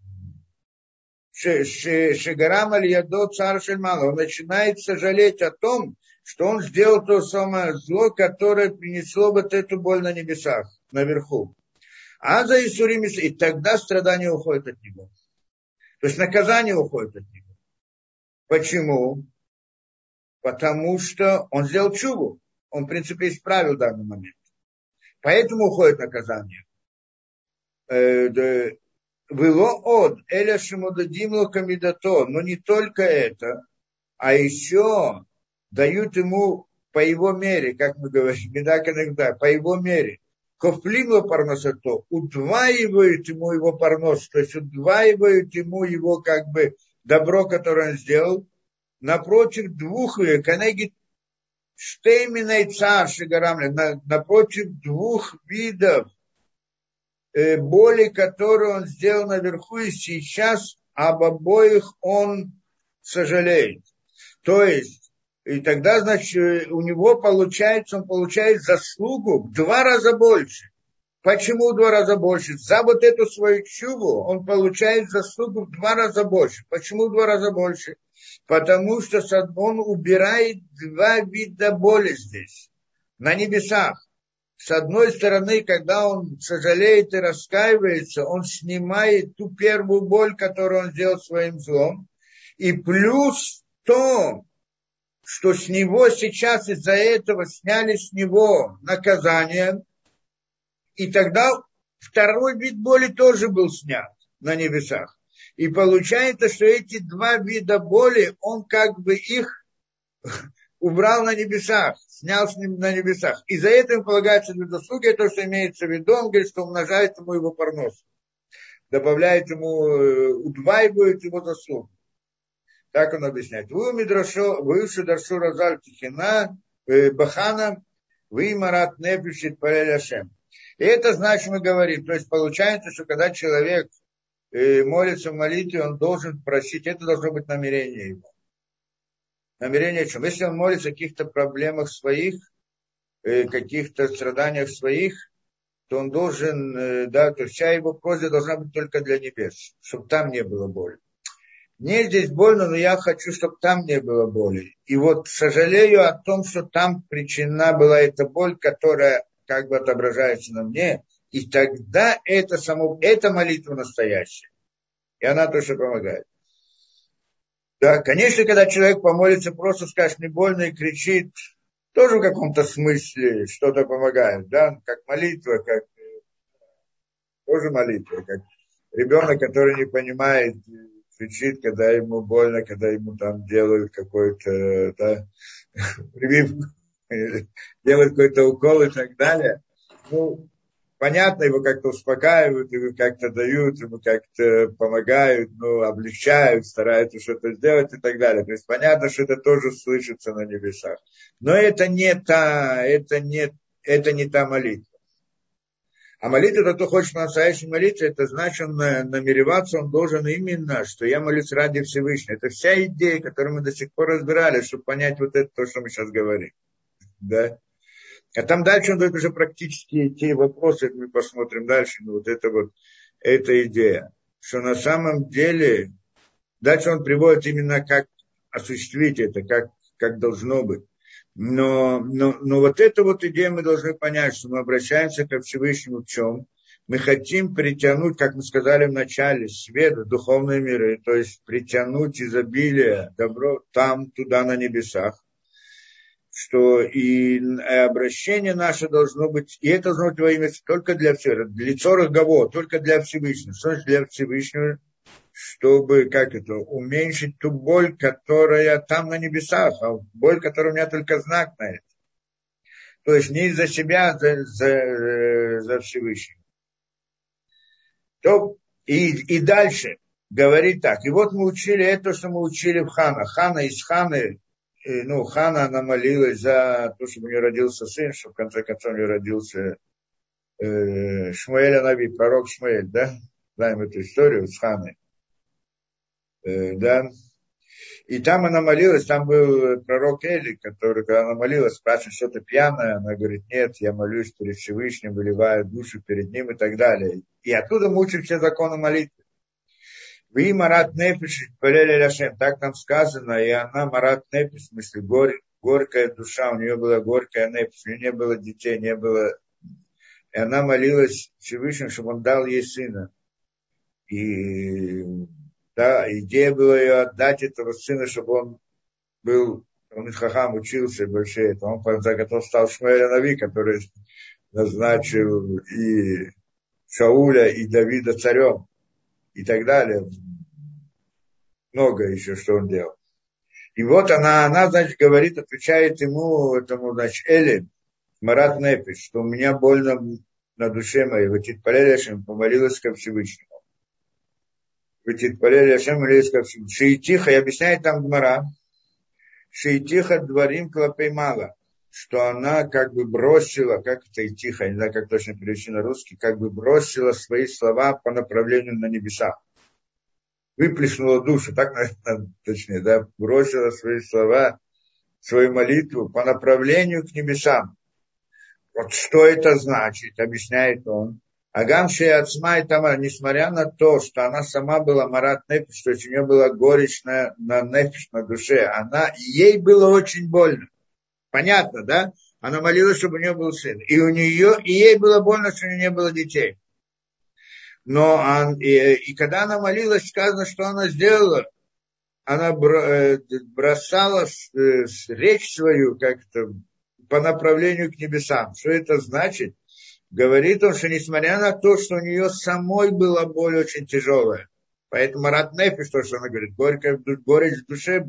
Шигарам Альядо Цар Шельмала. Он начинает сожалеть о том, что он сделал то самое зло, которое принесло вот эту боль на небесах, наверху. А за Исурим, и тогда страдания уходят от него. То есть наказание уходит от него. Почему? потому что он сделал чубу. Он, в принципе, исправил данный момент. Поэтому уходит наказание. Э, Было от Эля Шимодадимло Камидато, но не только это, а еще дают ему по его мере, как мы говорим, медак иногда, по его мере, кофлимло парносато, удваивают ему его парнос, то есть удваивают ему его как бы добро, которое он сделал, напротив двух, Канеги Штейминой цар Шигарамля, напротив двух видов э, боли, которые он сделал наверху, и сейчас об обоих он сожалеет. То есть, и тогда, значит, у него получается, он получает заслугу в два раза больше. Почему в два раза больше? За вот эту свою чуву он получает заслугу в два раза больше. Почему в два раза больше? Потому что он убирает два вида боли здесь, на небесах. С одной стороны, когда он сожалеет и раскаивается, он снимает ту первую боль, которую он сделал своим злом. И плюс то, что с него сейчас из-за этого сняли с него наказание, и тогда второй вид боли тоже был снят на небесах. И получается, что эти два вида боли, он как бы их убрал на небесах, снял с ним на небесах. И за это ему полагается для заслуги, то, что имеется в виду, он говорит, что умножает ему его парнос. Добавляет ему, э, удваивает его заслугу. Так он объясняет. Вы мидрашо, вы шударшу разаль тихина, э, бахана, вы марат не пишет пареляшем. И это значит, мы говорим, то есть получается, что когда человек э, молится в молитве, он должен просить, это должно быть намерение его. Намерение о чем? Если он молится о каких-то проблемах своих, э, каких-то страданиях своих, то он должен, да, то вся его просьба должна быть только для небес, чтобы там не было боли. Мне здесь больно, но я хочу, чтобы там не было боли. И вот сожалею о том, что там причина была эта боль, которая как бы отображается на мне. И тогда это, само, это молитва настоящая. И она тоже помогает. Да, конечно, когда человек помолится, просто скажет, не больно и кричит, тоже в каком-то смысле что-то помогает, да, как молитва, как тоже молитва, как ребенок, который не понимает кричит, когда ему больно, когда ему там делают какой-то да, прививку, делают какой-то укол и так далее. Ну, понятно, его как-то успокаивают, его как-то дают, ему как-то помогают, ну, облегчают, стараются что-то сделать и так далее. То есть понятно, что это тоже слышится на небесах. Но это не та, это не, это не та молитва. А молитва, это кто хочет по-настоящему молиться, это значит, намереваться, он должен именно, что я молюсь ради Всевышнего. Это вся идея, которую мы до сих пор разбирали, чтобы понять вот это, то, что мы сейчас говорим. Да? А там дальше он дает уже практически те вопросы, мы посмотрим дальше, но вот это вот, эта идея, что на самом деле, дальше он приводит именно как осуществить это, как, как должно быть. Но, но, но вот эту вот идею мы должны понять, что мы обращаемся ко Всевышнему в чем? Мы хотим притянуть, как мы сказали в начале, свет в духовные миры, то есть притянуть изобилие, добро там, туда, на небесах. Что и обращение наше должно быть, и это должно быть во имя только для всех, для Цорах Гаво, только для Всевышнего. Что значит для Всевышнего? чтобы, как это, уменьшить ту боль, которая там на небесах, а боль, которая у меня только знак на это. То есть не из-за себя, а за, за, за Всевышнего. То, и, и дальше говорит так. И вот мы учили это, что мы учили в Хана. Хана из Ханы, ну, Хана, она молилась за то, чтобы у нее родился сын, что в конце концов у нее родился э, Шмуэль Анави, пророк Шмуэль, да? Знаем эту историю с Ханой. Э, да. И там она молилась, там был пророк Эли, который, когда она молилась, спрашивает, что-то пьяное, она говорит, нет, я молюсь перед Всевышним, выливаю душу перед ним и так далее. И оттуда мы учим все законы молитвы. Вы марат непиш, Ляшем, так там сказано, и она марат непиш, в смысле гор, горькая душа, у нее была горькая непиш, у нее не было детей, не было... И она молилась Всевышнему, чтобы он дал ей сына. И да, идея была ее отдать этого сына, чтобы он был, он из Хахам учился больше этого. Он, потом стал Шмуэль Нави, который назначил и Шауля, и Давида царем, и так далее. Много еще, что он делал. И вот она, она, значит, говорит, отвечает ему, этому, значит, Эли, Марат Непиш, что у меня больно на душе моей, вот Титпалелешем помолилась ко Всевышнему. Вытитпалели Ашем Шиитиха, и объясняет там Гмара, Шиитиха дворим клопей мало, что она как бы бросила, как это и тихо, не знаю, как точно перевести на русский, как бы бросила свои слова по направлению на небеса. выплеснула душу, так, наверное, точнее, да, бросила свои слова, свою молитву по направлению к небесам. Вот что это значит, объясняет он. Агамши Ацма и Тамар, несмотря на то, что она сама была Марат Нефиш, то есть у нее была горечь на, на Нефиш, на душе, она, ей было очень больно. Понятно, да? Она молилась, чтобы у нее был сын. И у нее, и ей было больно, что у нее не было детей. Но он, и, и когда она молилась, сказано, что она сделала. Она э, бросала э, речь свою как-то по направлению к небесам. Что это значит? Говорит он, что несмотря на то, что у нее самой была боль очень тяжелая, поэтому Рат Нефиш, то, что она говорит, горькая горечь в душе,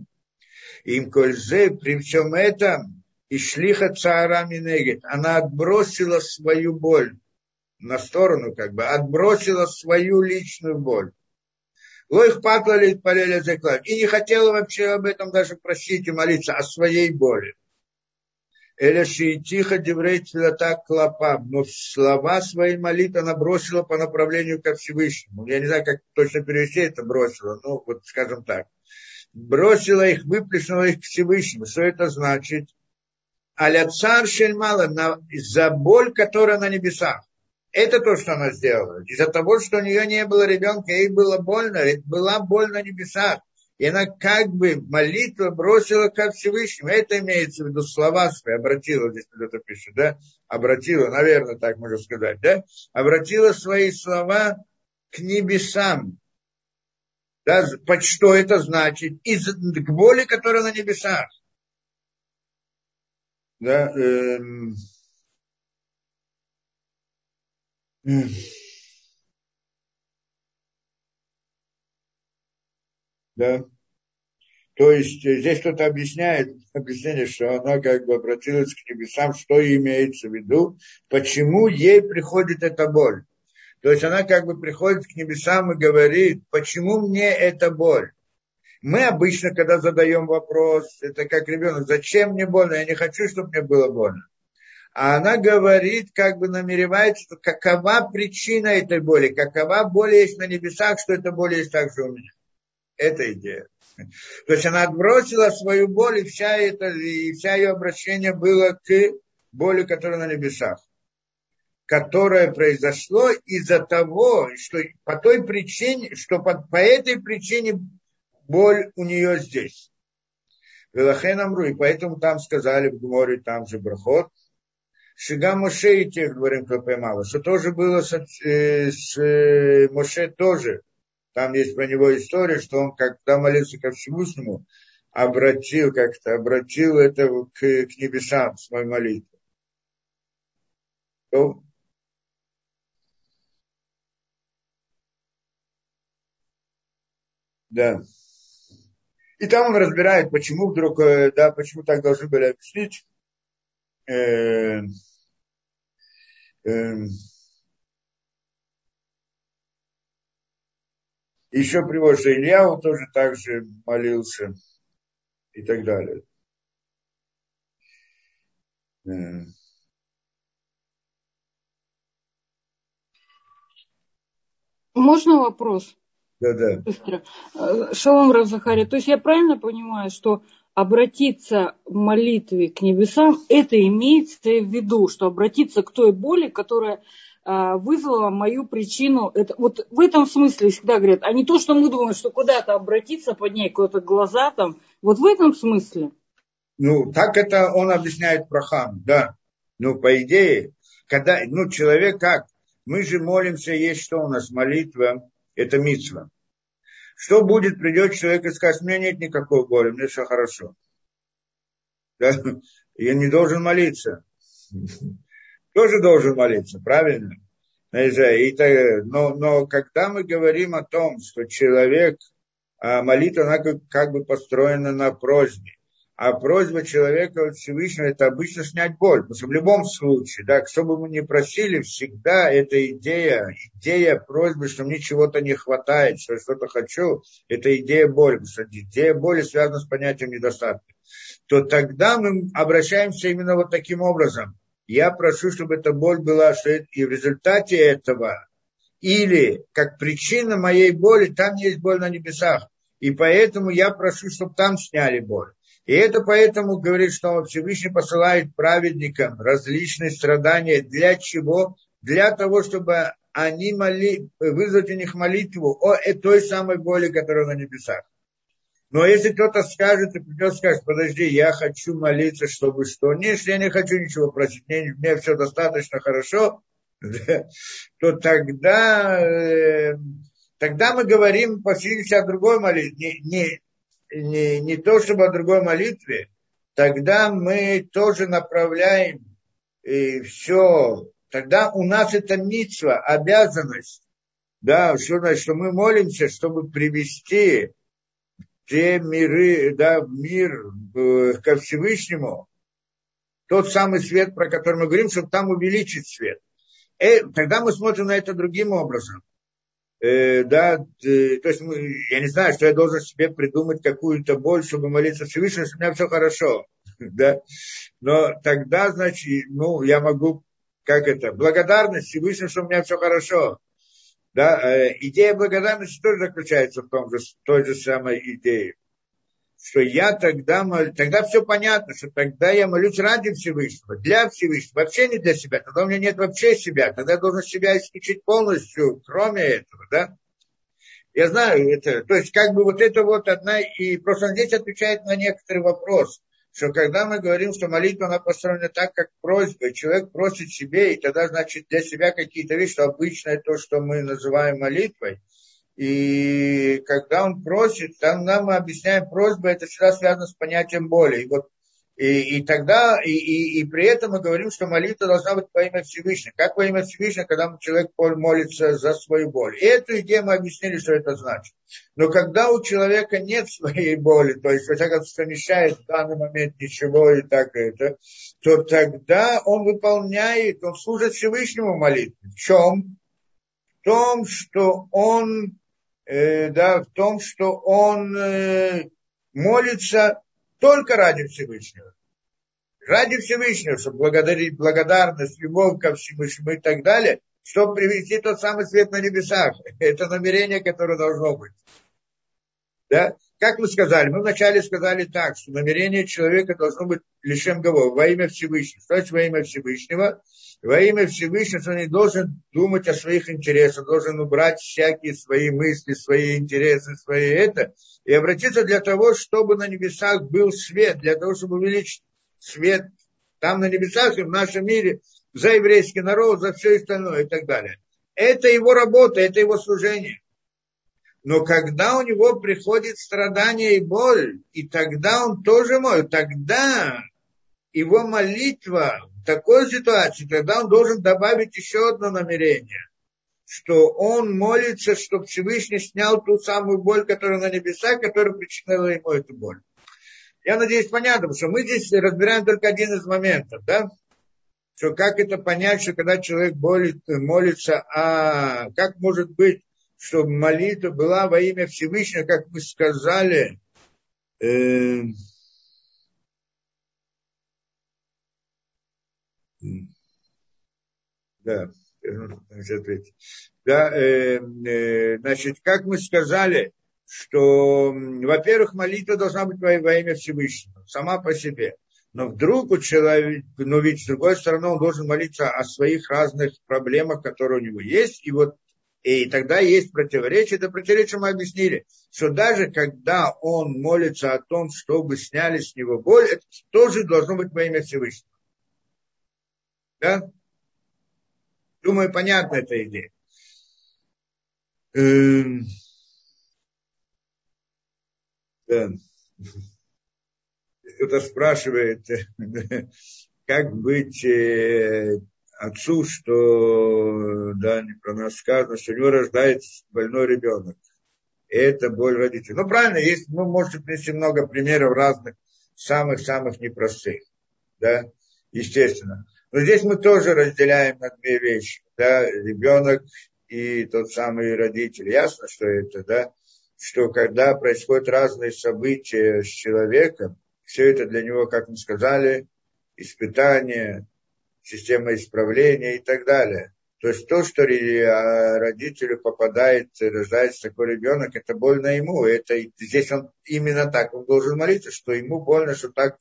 им кользе, при всем этом, и шлиха цара минегет, она отбросила свою боль на сторону, как бы, отбросила свою личную боль. Лоих патлали полели И не хотела вообще об этом даже просить и молиться, о своей боли. Эля тихо деврей так клопа. Но слова своей молитвы она бросила по направлению ко Всевышнему. Я не знаю, как точно перевести это бросила, ну, вот скажем так. Бросила их, выплеснула их к Всевышнему. Что это значит? Аля цар шельмала за боль, которая на небесах. Это то, что она сделала. Из-за того, что у нее не было ребенка, ей было больно, была боль на небесах. И она как бы молитва бросила ко Всевышнему. Это имеется в виду слова свои, обратила, здесь кто-то пишет, да? Обратила, наверное, так можно сказать, да? Обратила свои слова к небесам. Да? Что это значит? Из, к боли, которая на небесах. Да, эм, да. То есть э, здесь кто-то объясняет, объяснение, что она как бы обратилась к небесам, что имеется в виду, почему ей приходит эта боль. То есть она как бы приходит к небесам и говорит, почему мне эта боль. Мы обычно, когда задаем вопрос, это как ребенок, зачем мне больно, я не хочу, чтобы мне было больно. А она говорит, как бы намеревается, что какова причина этой боли, какова боль есть на небесах, что эта боль есть также у меня. Это идея. То есть она отбросила свою боль, и, вся это, и вся ее обращение было к боли, которая на небесах. Которое произошло из-за того, что по той причине, что по, по этой причине боль у нее здесь. Велахенамру, и поэтому там сказали в Гморе, там же Брахот, Шига Моше и тех, говорим, кто поймал, что тоже было с, э, с э, Моше тоже, там есть про него история, что он, когда молился ко Всевышнему, обратил как-то, обратил это к, к небесам, свою молитву. То, да. И там он разбирает, почему вдруг, э, да, почему так должны были объяснить. Э, э, Еще приводит, что Ильяу тоже так же молился и так далее. Э. Можно вопрос? Да, да. Быстро. Э, Шалом Равзахари. То есть я правильно понимаю, что обратиться в молитве к небесам, это имеется в виду, что обратиться к той боли, которая а, вызвала мою причину. Это, вот в этом смысле всегда говорят, а не то, что мы думаем, что куда-то обратиться, поднять куда-то глаза там. Вот в этом смысле. Ну, так это он объясняет про хам, да. Ну, по идее, когда, ну, человек как? Мы же молимся, есть что у нас? Молитва, это митсва. Что будет, придет человек и скажет, у меня нет никакой боли, мне все хорошо. Да? Я не должен молиться тоже должен молиться, правильно? Но, но когда мы говорим о том, что человек, а молитва, она как, как бы построена на просьбе, а просьба человека Всевышнего это обычно снять боль. Потому что в любом случае, да, что бы мы ни просили, всегда эта идея, идея просьбы, что мне чего-то не хватает, что я что-то хочу, это идея боли. Потому что идея боли связана с понятием недостатка. То тогда мы обращаемся именно вот таким образом. Я прошу, чтобы эта боль была, что и в результате этого или как причина моей боли, там есть боль на небесах. И поэтому я прошу, чтобы там сняли боль. И это поэтому говорит, что Всевышний посылает праведникам различные страдания. Для чего? Для того, чтобы они моли, вызвать у них молитву о той самой боли, которая на небесах. Но если кто-то скажет и придет скажет, подожди, я хочу молиться, чтобы что? Нет, если я не хочу ничего просить, мне, мне все достаточно хорошо, то тогда, э, тогда мы говорим, по о другой молитве. Не, не, не, не то, чтобы о другой молитве, тогда мы тоже направляем и все. Тогда у нас это митсва, обязанность. Да, что значит, что мы молимся, чтобы привести те миры, да, мир э, ко Всевышнему, тот самый свет, про который мы говорим, чтобы там увеличить свет. Э, тогда мы смотрим на это другим образом. Э, да, э, то есть мы, я не знаю, что я должен себе придумать какую-то боль, чтобы молиться Всевышнему, что у меня все хорошо. Да? Но тогда, значит, ну, я могу, как это, благодарность Всевышнему, что у меня все хорошо. Да, э, идея благодарности тоже заключается в том же, той же самой идее. Что я тогда, молю, тогда все понятно, что тогда я молюсь ради Всевышнего, для Всевышнего, вообще не для себя. Тогда у меня нет вообще себя, тогда я должен себя исключить полностью, кроме этого, да. Я знаю это, то есть как бы вот это вот одна, и просто здесь отвечает на некоторый вопрос что когда мы говорим, что молитва, она построена так, как просьба, человек просит себе, и тогда, значит, для себя какие-то вещи, что обычное то, что мы называем молитвой, и когда он просит, там нам мы объясняем просьбу, это всегда связано с понятием боли. И вот и, и тогда, и, и, и при этом мы говорим, что молитва должна быть во имя Всевышнего. Как во имя Всевышнего, когда человек молится за свою боль. И эту идею мы объяснили, что это значит. Но когда у человека нет своей боли, то есть, во всяком случае, мешает в данный момент ничего и так это, то тогда он выполняет, он служит Всевышнему молитве. В чем? В том, что он, э, да, в том, что он э, молится только ради Всевышнего. Ради Всевышнего, чтобы благодарить благодарность, любовь ко Всевышнему и так далее, чтобы привести тот самый свет на небесах. Это намерение, которое должно быть. Да? Как мы сказали? Мы вначале сказали так, что намерение человека должно быть лишем гого, во имя Всевышнего. Что значит во имя Всевышнего? Во имя Всевышнего он не должен думать о своих интересах, должен убрать всякие свои мысли, свои интересы, свои это, и обратиться для того, чтобы на небесах был свет, для того, чтобы увеличить свет там на небесах и в нашем мире за еврейский народ, за все остальное и так далее. Это его работа, это его служение. Но когда у него приходит страдание и боль, и тогда он тоже молит, тогда его молитва в такой ситуации, тогда он должен добавить еще одно намерение, что он молится, чтобы Всевышний снял ту самую боль, которая на небесах, которая причинила ему эту боль. Я надеюсь, понятно, потому что мы здесь разбираем только один из моментов, да? Что как это понять, что когда человек болит, молится, а как может быть, чтобы молитва была во имя Всевышнего, как мы сказали, э, да, да, э, э, значит, как мы сказали, что, во-первых, молитва должна быть во, имя Всевышнего, сама по себе. Но вдруг у человека, но ведь с другой стороны, он должен молиться о своих разных проблемах, которые у него есть. И вот и тогда есть противоречие. Это противоречие мы объяснили, что даже когда он молится о том, чтобы сняли с него боль, это тоже должно быть во имя Всевышнего. Да? Думаю, понятна эта идея. Эм, да. Кто-то спрашивает, как быть э, отцу, что да, не про нас сказано, что у него рождается больной ребенок. И это боль родителей. Ну, правильно, есть, мы можете привести много примеров разных, самых-самых непростых. Да, естественно. Но здесь мы тоже разделяем на две вещи. Да, ребенок и тот самый родитель. Ясно, что это, да? Что когда происходят разные события с человеком, все это для него, как мы сказали, испытание, система исправления и так далее. То есть то, что а, родителю попадает, рождается такой ребенок, это больно ему. Это, здесь он именно так, он должен молиться, что ему больно, что так,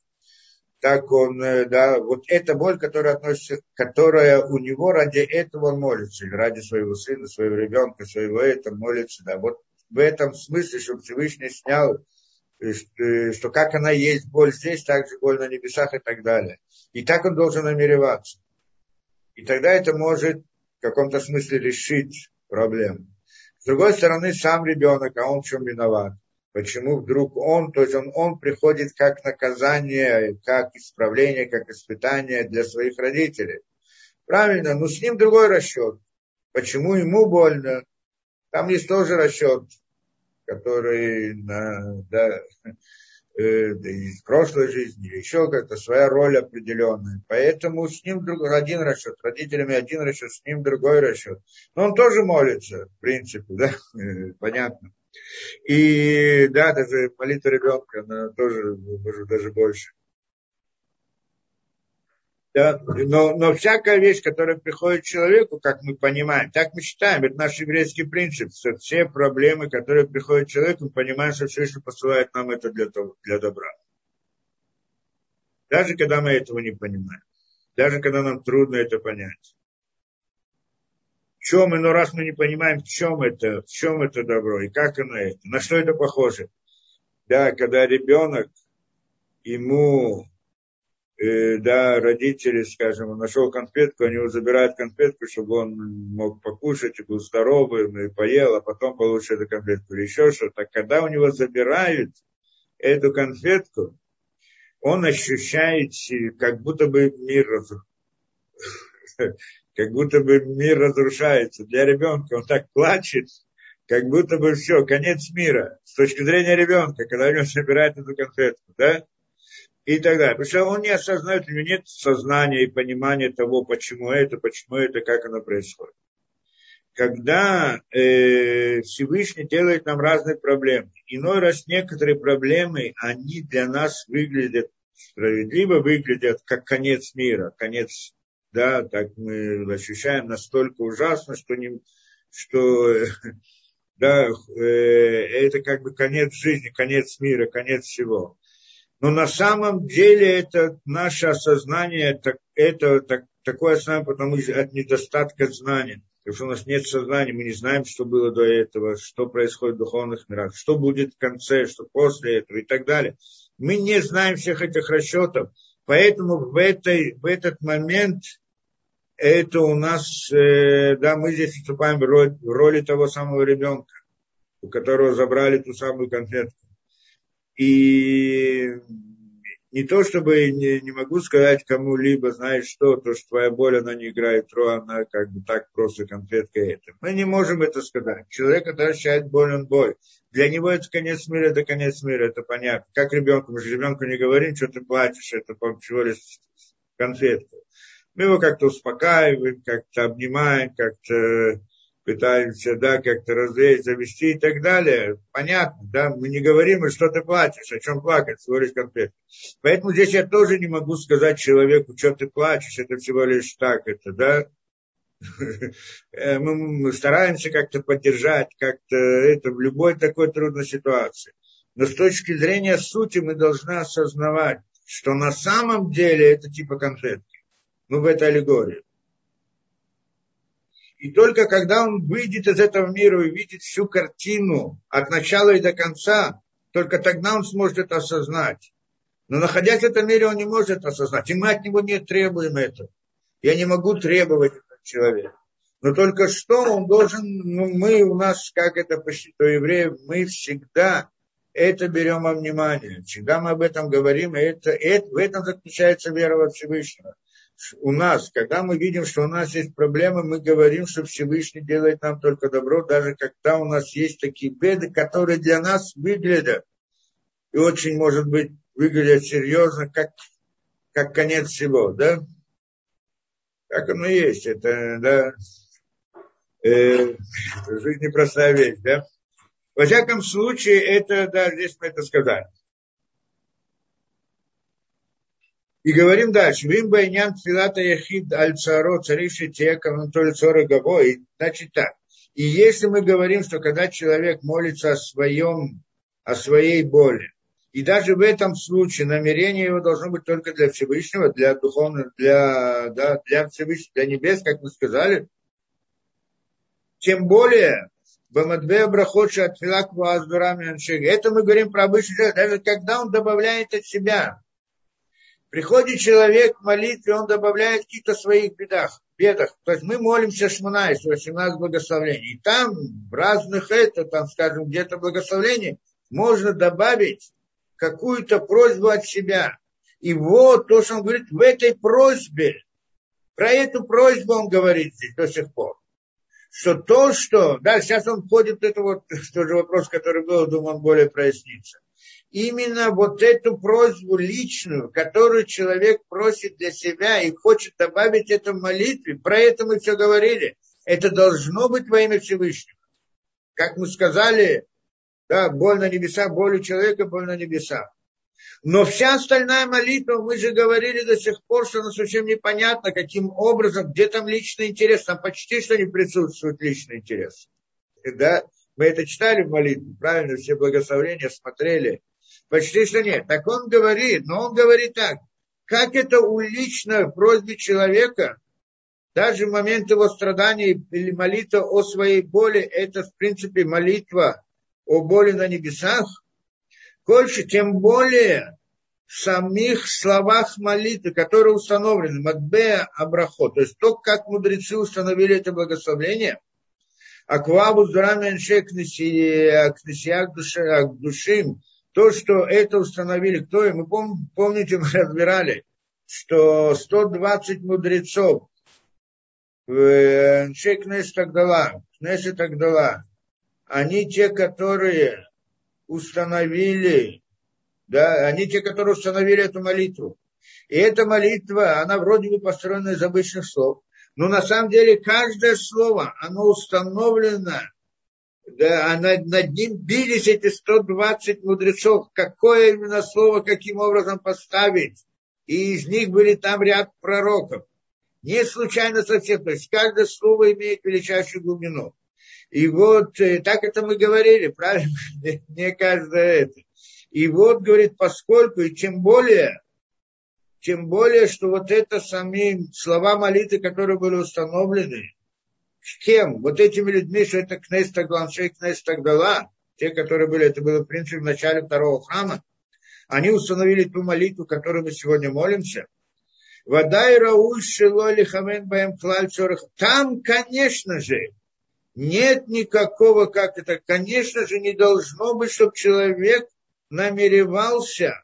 так он, э, да, вот эта боль, которая относится, которая у него, ради этого он молится, ради своего сына, своего ребенка, своего этого молится, да, вот в этом смысле, чтобы Всевышний снял, э, э, что как она есть боль здесь, так же боль на небесах и так далее. И так он должен намереваться. И тогда это может каком-то смысле решить проблему. С другой стороны, сам ребенок, а он в чем виноват? Почему вдруг он, то есть он, он приходит как наказание, как исправление, как испытание для своих родителей. Правильно, но с ним другой расчет. Почему ему больно? Там есть тоже расчет, который да, э, из прошлой жизни, или еще как-то своя роль определенная. Поэтому с ним друг, один расчет, родителями один расчет, с ним другой расчет. Но он тоже молится, в принципе, да, э, понятно. И да, даже молитва ребенка, она тоже, может, даже больше. Да? Но, но всякая вещь, которая приходит человеку, как мы понимаем, так мы считаем, это наш еврейский принцип, что все проблемы, которые приходят человеку, мы понимаем, что Всевышний посылает нам это для, того, для добра. Даже когда мы этого не понимаем. Даже когда нам трудно это понять. В чем, но раз мы не понимаем, в чем это, в чем это добро и как оно это, на что это похоже. Да, когда ребенок, ему э, да, родители, скажем, он нашел конфетку, они его забирают конфетку, чтобы он мог покушать и был здоровым, и поел, а потом получит эту конфетку или еще что-то. Когда у него забирают эту конфетку, он ощущает, как будто бы мир как будто бы мир разрушается. Для ребенка он так плачет, как будто бы все, конец мира. С точки зрения ребенка, когда у него собирают эту конфетку, да? И так далее. Потому что он не осознает, у него нет сознания и понимания того, почему это, почему это, как оно происходит. Когда э, Всевышний делает нам разные проблемы, иной раз некоторые проблемы, они для нас выглядят справедливо, выглядят как конец мира, конец, да, так мы ощущаем настолько ужасно, что, не, что да, э, это как бы конец жизни, конец мира, конец всего. Но на самом деле это наше осознание, это, это так, такое осознание, потому что от недостатка знания. Потому что у нас нет сознания, мы не знаем, что было до этого, что происходит в духовных мирах, что будет в конце, что после этого и так далее. Мы не знаем всех этих расчетов, поэтому в, этой, в этот момент это у нас, э, да, мы здесь выступаем в роли, в роли того самого ребенка, у которого забрали ту самую конфетку. И не то чтобы не, не могу сказать кому-либо, знаешь что, то, что твоя боль, она не играет роль, она как бы так просто конкретка это. Мы не можем это сказать. Человек, ощущает боль, он боль. Для него это конец мира, это конец мира, это понятно. Как ребенку, мы же ребенку не говорим, что ты плачешь, это всего лишь конфетка. Мы его как-то успокаиваем, как-то обнимаем, как-то пытаемся, да, как-то развеять, завести и так далее. Понятно, да, мы не говорим, что ты плачешь, о чем плакать, всего лишь конкретно. Поэтому здесь я тоже не могу сказать человеку, что ты плачешь, это всего лишь так, это, да. Мы стараемся как-то поддержать, как-то это в любой такой трудной ситуации. Но с точки зрения сути мы должны осознавать, что на самом деле это типа конфетки. Ну, в этой аллегории. И только когда он выйдет из этого мира и увидит всю картину от начала и до конца, только тогда он сможет это осознать. Но находясь в этом мире, он не может осознать. И мы от него не требуем этого. Я не могу требовать от человека. Но только что он должен, ну мы у нас, как это почти у евреев, мы всегда это берем во внимание. Всегда мы об этом говорим, и это, это, в этом заключается вера во Всевышнего у нас, когда мы видим, что у нас есть проблемы, мы говорим, что Всевышний делает нам только добро, даже когда у нас есть такие беды, которые для нас выглядят, и очень, может быть, выглядят серьезно, как, как конец всего, да? Так оно и есть, это, да, э, жизнь непростая вещь, да? Во всяком случае, это, да, здесь мы это сказали. И говорим дальше. Вим байнян филата яхид аль царо цариши тека анатолий цора гавой. Значит так. И если мы говорим, что когда человек молится о своем, о своей боли, и даже в этом случае намерение его должно быть только для Всевышнего, для духовного, для, да, для Всевышнего, для небес, как мы сказали, тем более Бамадбе Брахотши от Это мы говорим про обычный человек, даже когда он добавляет от себя. Приходит человек в молитве, он добавляет какие-то своих бедах, бедах. То есть мы молимся Шмунайс, 18 благословений. И там в разных это, там, скажем, где-то благословение, можно добавить какую-то просьбу от себя. И вот то, что он говорит в этой просьбе, про эту просьбу он говорит здесь до сих пор что то, что... Да, сейчас он входит, это вот тоже вопрос, который был, думаю, он более прояснится. Именно вот эту просьбу личную, которую человек просит для себя и хочет добавить это в молитве, про это мы все говорили, это должно быть во имя Всевышнего. Как мы сказали, да, боль на небесах, боль у человека, боль на небесах. Но вся остальная молитва, мы же говорили до сих пор, что она совсем непонятно, каким образом, где там личный интерес, там почти что не присутствует личный интерес. Да? Мы это читали в молитве, правильно, все благословения смотрели. Почти что нет. Так он говорит, но он говорит так, как это у личной просьбы человека, даже в момент его страдания или молитва о своей боли, это в принципе молитва о боли на небесах, Больше, тем более в самих словах молитвы, которые установлены, Макбея Абрахо, то есть то, как мудрецы установили это благословение, Аквабу Зурами Кнесия к душим, то, что это установили, кто мы пом, помните, мы разбирали, что 120 мудрецов Аншей Кнесет Тагдала, Кнесет Тагдала, они те, которые установили, да, они те, которые установили эту молитву. И эта молитва, она вроде бы построена из обычных слов, но на самом деле каждое слово, оно установлено, да, а над, ним бились эти 120 мудрецов, какое именно слово, каким образом поставить. И из них были там ряд пророков. Не случайно совсем, то есть каждое слово имеет величайшую глубину. И вот э, так это мы говорили, правильно? Не каждое это. И вот, говорит, поскольку, и чем более, тем более, что вот это сами слова молитвы, которые были установлены, с кем? Вот этими людьми, что это Кнес Тагланшей, Кнес Тагдала, те, которые были, это было, в принципе, в начале второго храма, они установили ту молитву, которую мы сегодня молимся. Вода и Рауш Шилоли Хамен Баем Там, конечно же, нет никакого, как это, конечно же, не должно быть, чтобы человек намеревался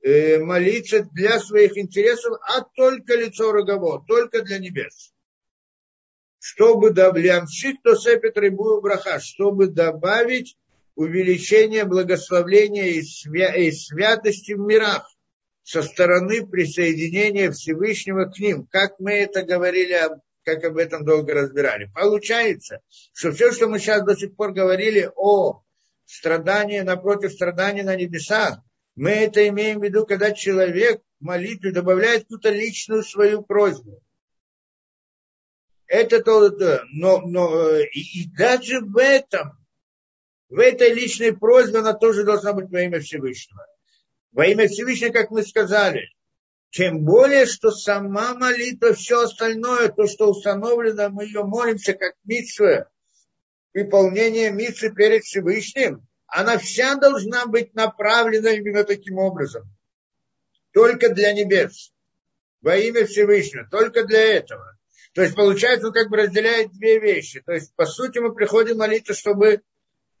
э, молиться для своих интересов, а только лицо рогово, только для небес. Чтобы добляншик, то сепет рыбую браха, чтобы добавить увеличение благословения и, свя- и святости в мирах со стороны присоединения Всевышнего к ним. Как мы это говорили как об этом долго разбирали. Получается, что все, что мы сейчас до сих пор говорили о страдании напротив страдания на небесах, мы это имеем в виду, когда человек в молитве добавляет какую-то личную свою просьбу. Это то, то но, но и, и даже в этом, в этой личной просьбе она тоже должна быть во имя Всевышнего. Во имя Всевышнего, как мы сказали, тем более, что сама молитва, все остальное, то, что установлено, мы ее молимся как митсвы, выполнение митсвы перед Всевышним, она вся должна быть направлена именно таким образом. Только для небес. Во имя Всевышнего. Только для этого. То есть, получается, он как бы разделяет две вещи. То есть, по сути, мы приходим молиться, чтобы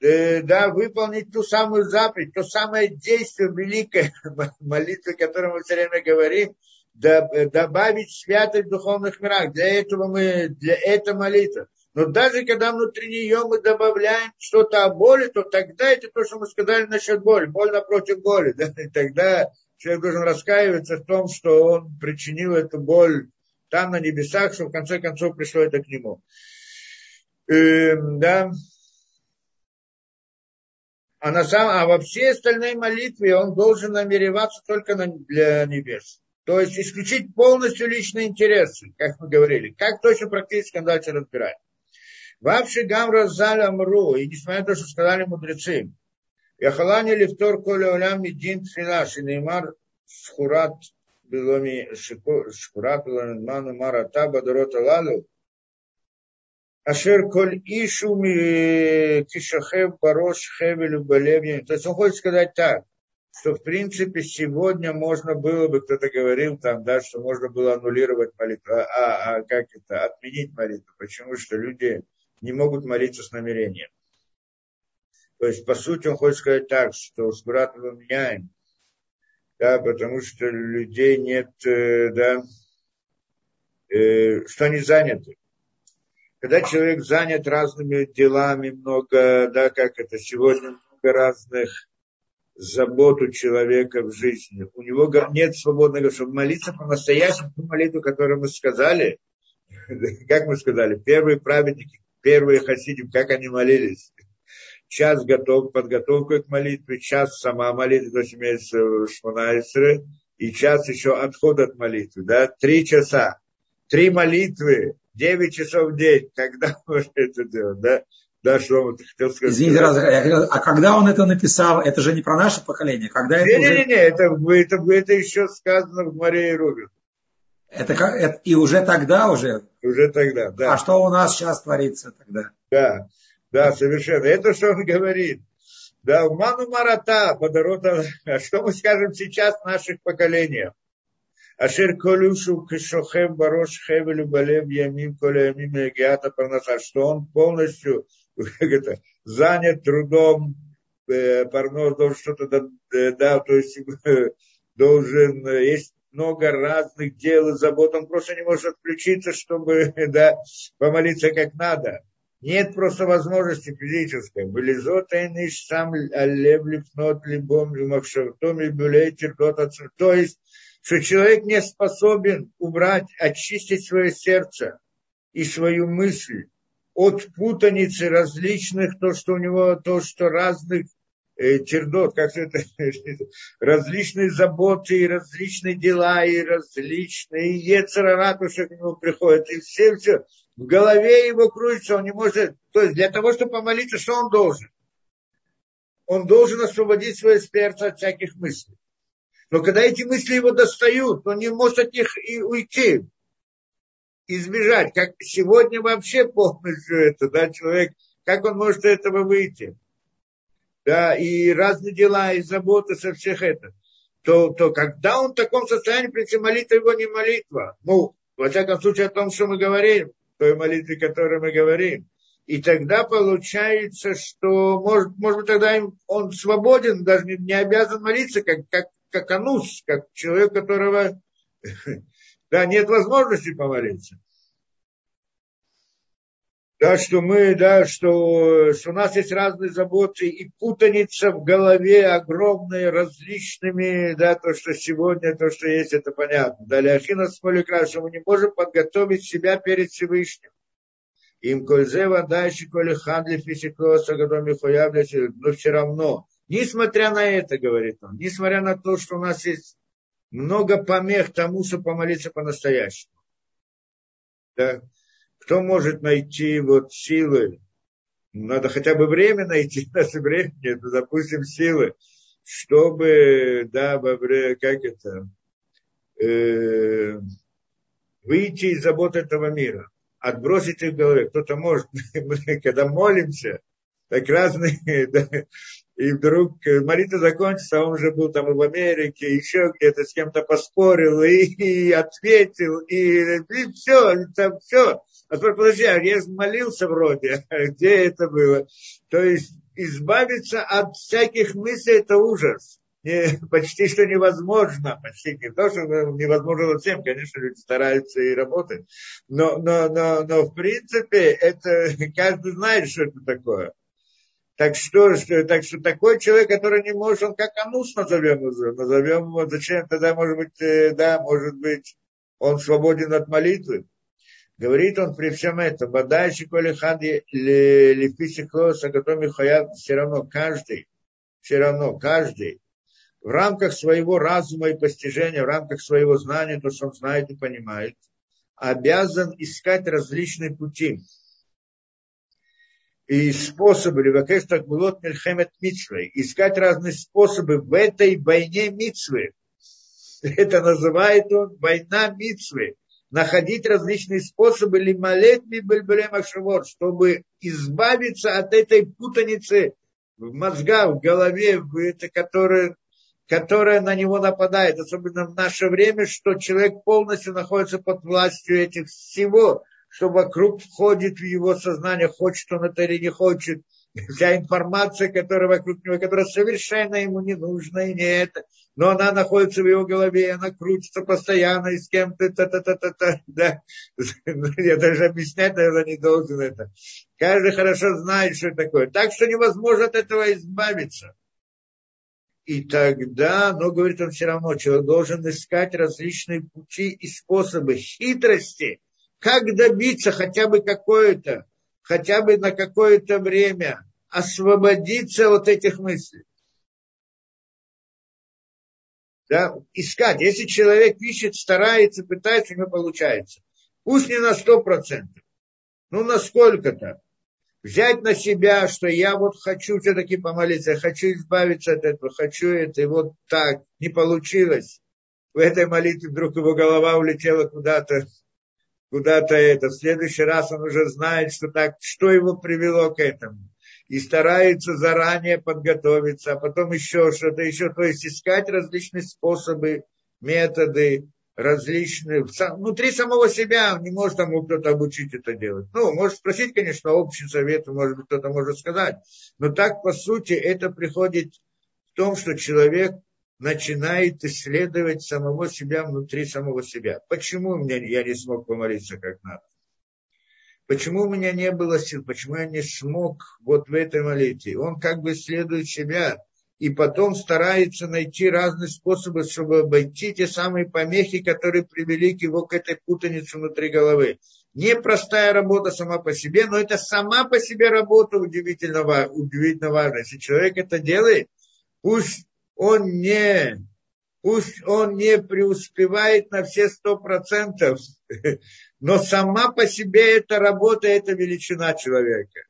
Э, да, выполнить ту самую заповедь, то самое действие великое молитвы, о котором мы все время говорим, добавить святость в духовных мирах. Для этого мы, для этого молитва. Но даже когда внутри нее мы добавляем что-то о боли, то тогда это то, что мы сказали насчет боли. Боль напротив боли. Да? И тогда человек должен раскаиваться в том, что он причинил эту боль там на небесах, что в конце концов пришло это к нему. Эм, да. А, на сам, а во всей остальной молитве он должен намереваться только на, для небес. То есть исключить полностью личные интересы, как мы говорили. Как точно практически он дальше разбирать. Вавши гам разаль амру, и несмотря на то, что сказали мудрецы, Яхалани лифтор коля улям медин тфила, шинеймар схурат беломи шхурат беломи ману марата бадарота лалу, Ашер коль ишу кишахев барош хевелю балевьем. То есть он хочет сказать так, что в принципе сегодня можно было бы, кто-то говорил там, да, что можно было аннулировать молитву, а, а, а как это, отменить молитву. Почему? Что люди не могут молиться с намерением. То есть, по сути, он хочет сказать так, что с братом меняем, да, потому что людей нет, э, да, э, что они заняты когда человек занят разными делами, много, да, как это сегодня, много разных забот у человека в жизни. У него нет свободного, чтобы молиться по-настоящему молитву, которую мы сказали, как мы сказали, первые праведники, первые хасидим, как они молились. Час готов, подготовка к молитве, час сама молитва, то есть имеется шманайсры, и час еще отход от молитвы, да, три часа. Три молитвы 9 часов в день, когда можно это делать, да? Да, что он хотел сказать. Извините, раз, а когда он это написал, это же не про наше поколение. Когда не, это не, уже... не, не, это, это, это еще сказано в Марии Рубин. Это, это и уже тогда уже? Уже тогда, да. А что у нас сейчас творится тогда? Да, да, совершенно. Это что он говорит. Да, ману марата, подорота. А что мы скажем сейчас в наших поколениях? Ашер колюшу кишохем барош хевелю балев ямим коля ямим егиата парнаса, что он полностью это, занят трудом, э, парнос должен что-то, да, да, то есть должен, есть много разных дел и забот, он просто не может отключиться, чтобы да, помолиться как надо. Нет просто возможности физической. Вылезот айниш сам аллев липнот либом махшартом и бюлей То есть что человек не способен убрать, очистить свое сердце и свою мысль от путаницы различных, то, что у него, то, что разных э, тердот, как это, различные заботы, и различные дела, и различные ецерара, то, что к нему приходит, и все, все, в голове его крутится, он не может, то есть для того, чтобы помолиться, что он должен? Он должен освободить свое сердце от всяких мыслей. Но когда эти мысли его достают, он не может от них и уйти, избежать. Как сегодня вообще полностью это, да, человек, как он может этого выйти? Да, и разные дела, и заботы со всех это. То, то когда он в таком состоянии, принципе, молитва его не молитва. Ну, во всяком случае, о том, что мы говорим, той молитве, которой мы говорим. И тогда получается, что, может, может быть, тогда он свободен, даже не, не обязан молиться, как, как как анус, как человек, которого да, нет возможности помолиться. Да, что мы, да, что, что у нас есть разные заботы и путаница в голове огромные, различными, да, то, что сегодня, то, что есть, это понятно. Далее, Ахина Смоликра, что мы не можем подготовить себя перед Всевышним. Им кользева дальше коли хандли физикоса, но все равно Несмотря на это, говорит он, несмотря на то, что у нас есть много помех тому, чтобы помолиться по-настоящему. Да? Кто может найти вот силы? Надо хотя бы время найти, даже время ну, допустим, силы, чтобы, да, как это, э, выйти из забот этого мира, отбросить их в голове. Кто-то может, мы, когда молимся, так разные, да, и вдруг э, молитва закончится, а он уже был там в Америке, еще где-то с кем-то поспорил, и, и ответил, и, и все, там все. А теперь, подожди, а я молился вроде, где это было? То есть избавиться от всяких мыслей – это ужас. Не, почти что невозможно, почти не то, что невозможно всем, конечно, люди стараются и работают, но, но, но, но в принципе это каждый знает, что это такое. Так что, что, так что такой человек, который не может, он как анус назовем назовем его, зачем тогда, может быть, э, да, может быть, он свободен от молитвы. Говорит он при всем этом, Бадайши Коли Хади Лифиси Клоса, Готоми Хаят, все равно каждый все равно каждый в рамках своего разума и постижения, в рамках своего знания, то, что он знает и понимает, обязан искать различные пути и способы, так было мельхемет митсвы, искать разные способы в этой войне митсвы. Это называет он война митсвы. Находить различные способы лималет мибельбелем чтобы избавиться от этой путаницы в мозгах, в голове, в это, которая, которая на него нападает, особенно в наше время, что человек полностью находится под властью этих всего, что вокруг входит в его сознание, хочет он это или не хочет. Вся информация, которая вокруг него, которая совершенно ему не нужна и не это, но она находится в его голове, она крутится постоянно и с кем-то, та -та -та -та -та, да. Я даже объяснять, наверное, не должен это. Каждый хорошо знает, что такое. Так что невозможно от этого избавиться. И тогда, но, говорит он все равно, человек должен искать различные пути и способы хитрости, как добиться хотя бы какое-то, хотя бы на какое-то время освободиться от этих мыслей. Да, искать. Если человек ищет, старается, пытается, у него получается. Пусть не на сто процентов. Ну, на сколько-то. Взять на себя, что я вот хочу все-таки помолиться, хочу избавиться от этого, хочу это, и вот так, не получилось. В этой молитве вдруг его голова улетела куда-то куда-то это. В следующий раз он уже знает, что так, что его привело к этому. И старается заранее подготовиться, а потом еще что-то, еще. То есть искать различные способы, методы, различные. Внутри самого себя не может тому кто-то обучить это делать. Ну, может спросить, конечно, общий совет, может быть, кто-то может сказать. Но так, по сути, это приходит в том, что человек начинает исследовать самого себя внутри самого себя. Почему меня, я не смог помолиться как надо? Почему у меня не было сил? Почему я не смог вот в этой молитве? Он как бы исследует себя и потом старается найти разные способы, чтобы обойти те самые помехи, которые привели к его к этой путанице внутри головы. Непростая работа сама по себе, но это сама по себе работа удивительно, удивительно важна. Если человек это делает, пусть он не, пусть он не преуспевает на все сто процентов, но сама по себе эта работа, это величина человека.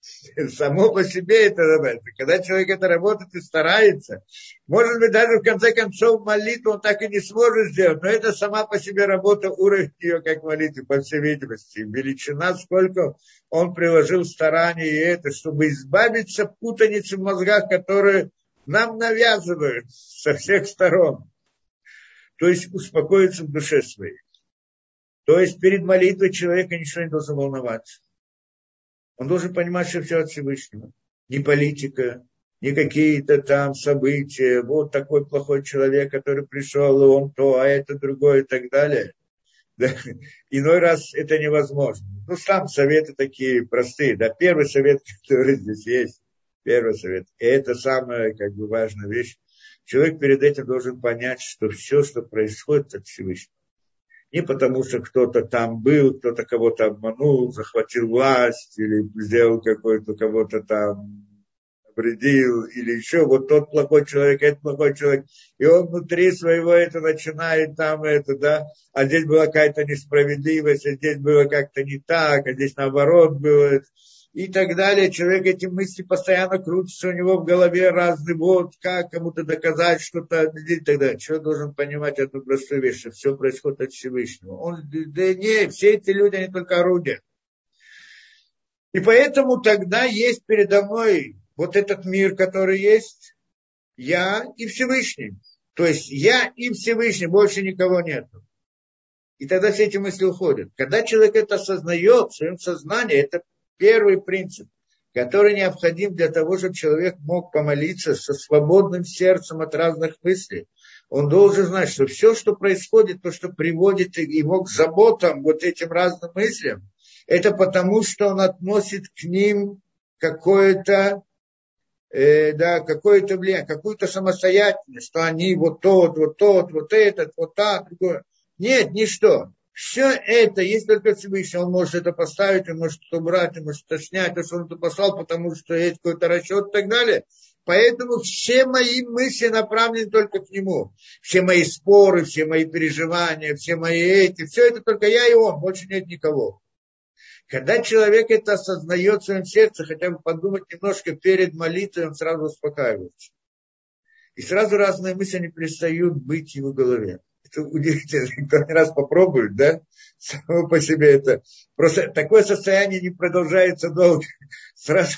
Само по себе это работа. Когда человек это работает и старается, может быть, даже в конце концов молитву он так и не сможет сделать, но это сама по себе работа, уровень ее как молитвы, по всей видимости. Величина, сколько он приложил стараний и это, чтобы избавиться путаницы в мозгах, которые нам навязывают со всех сторон. То есть успокоиться в душе своей. То есть перед молитвой человека ничего не должен волноваться. Он должен понимать, что все от Всевышнего. Не политика, не какие-то там события. Вот такой плохой человек, который пришел, и он то, а это другое и так далее. Да. Иной раз это невозможно. Ну, сам советы такие простые. Да, первый совет, который здесь есть, Первый совет. И это самая как бы важная вещь. Человек перед этим должен понять, что все, что происходит от Всевышнего, не потому, что кто-то там был, кто-то кого-то обманул, захватил власть или сделал какой-то кого-то там вредил или еще вот тот плохой человек, этот плохой человек, и он внутри своего это начинает там это, да, а здесь была какая-то несправедливость, а здесь было как-то не так, а здесь наоборот было и так далее. Человек эти мысли постоянно крутятся у него в голове разные, вот как кому-то доказать что-то и так далее. Человек должен понимать эту простую вещь, что все происходит от Всевышнего. Он, да не, все эти люди, они только орудия. И поэтому тогда есть передо мной вот этот мир, который есть, я и Всевышний. То есть я и Всевышний, больше никого нет. И тогда все эти мысли уходят. Когда человек это осознает в своем сознании, это Первый принцип, который необходим для того, чтобы человек мог помолиться со свободным сердцем от разных мыслей. Он должен знать, что все, что происходит, то, что приводит его к заботам, вот этим разным мыслям, это потому, что он относит к ним какое-то э, да, какое-то влияние, какую-то самостоятельность, что они вот тот, вот тот, вот этот, вот так, другое. Нет, ничто. Все это есть только Всевышний. Он может это поставить, он может это убрать, он может это снять, то, что он это послал, потому что есть какой-то расчет и так далее. Поэтому все мои мысли направлены только к нему. Все мои споры, все мои переживания, все мои эти, все это только я и он, больше нет никого. Когда человек это осознает в своем сердце, хотя бы подумать немножко перед молитвой, он сразу успокаивается. И сразу разные мысли не перестают быть в его голове. Это удивительно, кто один раз попробует, да, само по себе это. Просто такое состояние не продолжается долго. Сразу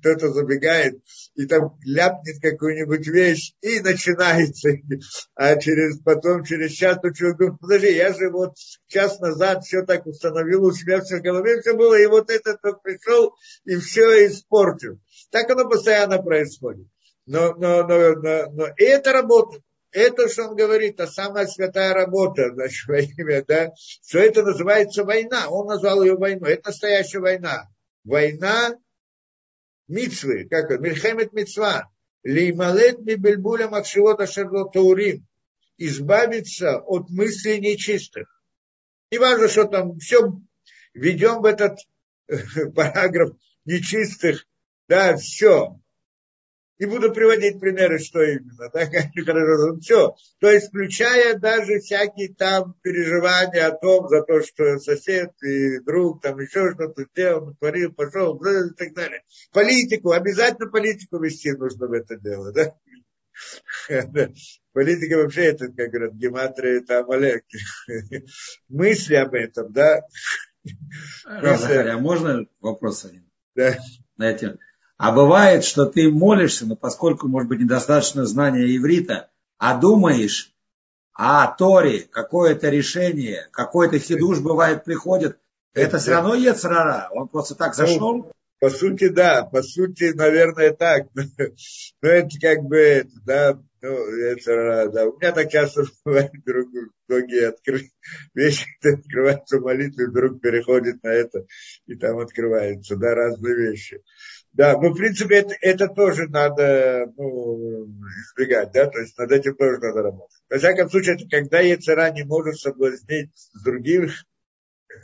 кто-то забегает и там ляпнет какую-нибудь вещь, и начинается. А через, потом, через час, то человек говорит, подожди, я же вот час назад все так установил у себя все в голове, все было, и вот этот тот пришел и все испортил. Так оно постоянно происходит. Но, но, но, но, но и это работает. Это, что он говорит, та самая святая работа, значит, во имя, да, что это называется война. Он назвал ее войной. Это настоящая война. Война мицвы, как это, Мельхемет мицва. Леймалет мибельбуля макшивота таурим. Избавиться от мыслей нечистых. Не важно, что там все ведем в этот параграф нечистых, да, все. Не буду приводить примеры, что именно. Так, все. То есть, включая даже всякие там переживания о том, за то, что сосед и друг там еще что-то сделал, творил, пошел, и так далее. Политику, обязательно политику вести нужно в это дело, да? Политика вообще это, как говорят, гематрия, это Амалек. Мысли об этом, да? Захаря, а можно вопрос один? Да. На этим. А бывает, что ты молишься, но поскольку, может быть, недостаточно знания иврита, а думаешь о Торе, какое-то решение, какой-то хидуш бывает приходит, это все равно Ецрара, он просто так ну, зашел? Ну, по сути, да, по сути, наверное, так. Но это как бы, да, ну, это, да. У меня так часто бывает, вдруг многие откры... вещи открываются в молитве, вдруг переходит на это, и там открываются, да, разные вещи. Да, ну, в принципе, это, это тоже надо ну, избегать, да, то есть над этим тоже надо работать. Во всяком случае, это когда яйцера не может соблазнить с других,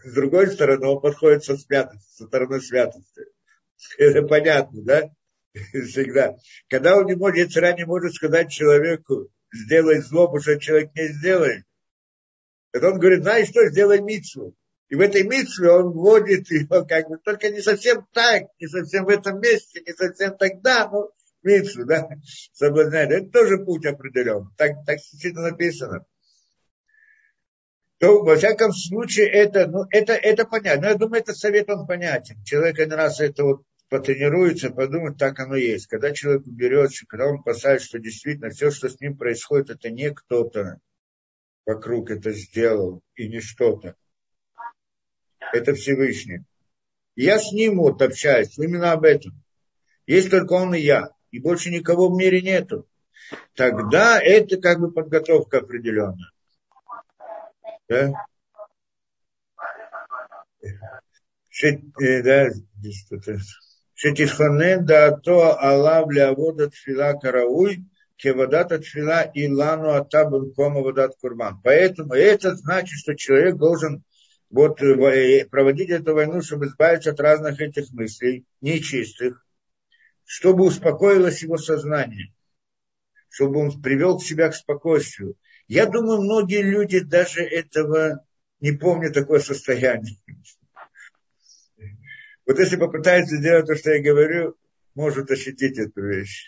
с другой стороны, он подходит со святости, со стороны святости. Это понятно, да? Всегда. Когда он не может, яйцера не может сказать человеку, сделай зло, потому что человек не сделает. Это он говорит, знаешь что, сделай митцву. И в этой митве он вводит его как бы, только не совсем так, не совсем в этом месте, не совсем тогда, но митву, да, соблазняет. Это тоже путь определен. Так, так действительно написано. То, во всяком случае, это, ну, это, это понятно. Но я думаю, это совет он понятен. Человек один раз это вот потренируется, подумает, так оно есть. Когда человек уберется, когда он посадит, что действительно все, что с ним происходит, это не кто-то вокруг это сделал и не что-то это Всевышний. Я с ним вот общаюсь именно об этом. Есть только он и я. И больше никого в мире нету. Тогда это как бы подготовка определенная. Да? Шетишханен да то Аллах лявода тфила карауй, кевадата тфила и лану атабун кома вадат курбан. Поэтому это значит, что человек должен вот э, э, проводить эту войну, чтобы избавиться от разных этих мыслей, нечистых, чтобы успокоилось его сознание, чтобы он привел себя к спокойствию. Я думаю, многие люди даже этого не помнят, такое состояние. Вот если попытаются сделать то, что я говорю, может ощутить эту вещь.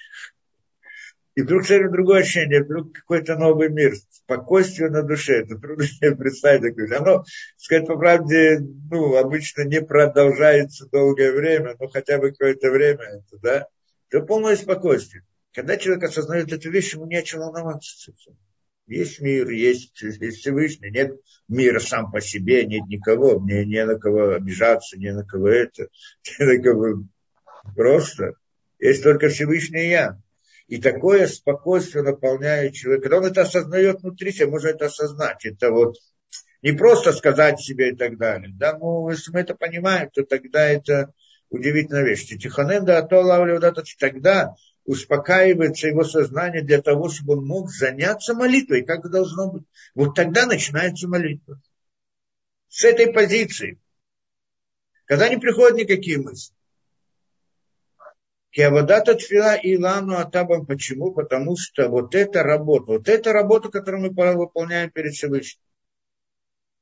И вдруг совершенно другое ощущение, вдруг какой-то новый мир, спокойствие на душе. Это трудно себе представить такое. Оно, сказать по правде, ну, обычно не продолжается долгое время, но хотя бы какое-то время это, да. Это полное спокойствие. Когда человек осознает эту вещь, ему не о чем волноваться. Есть мир, есть, есть Всевышний, нет мира сам по себе, нет никого, мне не на кого обижаться, не на кого это, не на кого просто. Есть только Всевышний я. И такое спокойствие наполняет человека. Когда он это осознает внутри себя, можно это осознать. Это вот не просто сказать себе и так далее. Да, ну, если мы это понимаем, то тогда это удивительная вещь. Тихонен да то тогда успокаивается его сознание для того, чтобы он мог заняться молитвой, как должно быть. Вот тогда начинается молитва. С этой позиции. Когда не приходят никакие мысли. Киавадата тфила и лану атабам. Почему? Потому что вот эта работа, вот эта работа, которую мы выполняем перед Всевышним.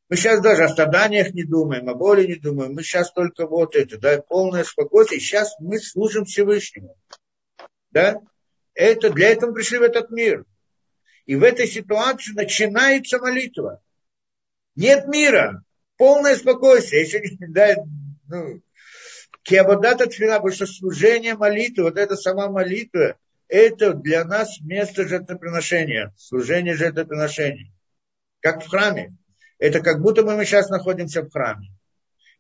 Мы сейчас даже о страданиях не думаем, о боли не думаем. Мы сейчас только вот это, да, полное спокойствие. Сейчас мы служим Всевышнему. Да? Это, для этого мы пришли в этот мир. И в этой ситуации начинается молитва. Нет мира, полное спокойствие. Если не да, ну, Киабадата тфила, потому что служение молитвы, вот эта сама молитва, это для нас место жертвоприношения, служение жертвоприношения. Как в храме. Это как будто бы мы сейчас находимся в храме.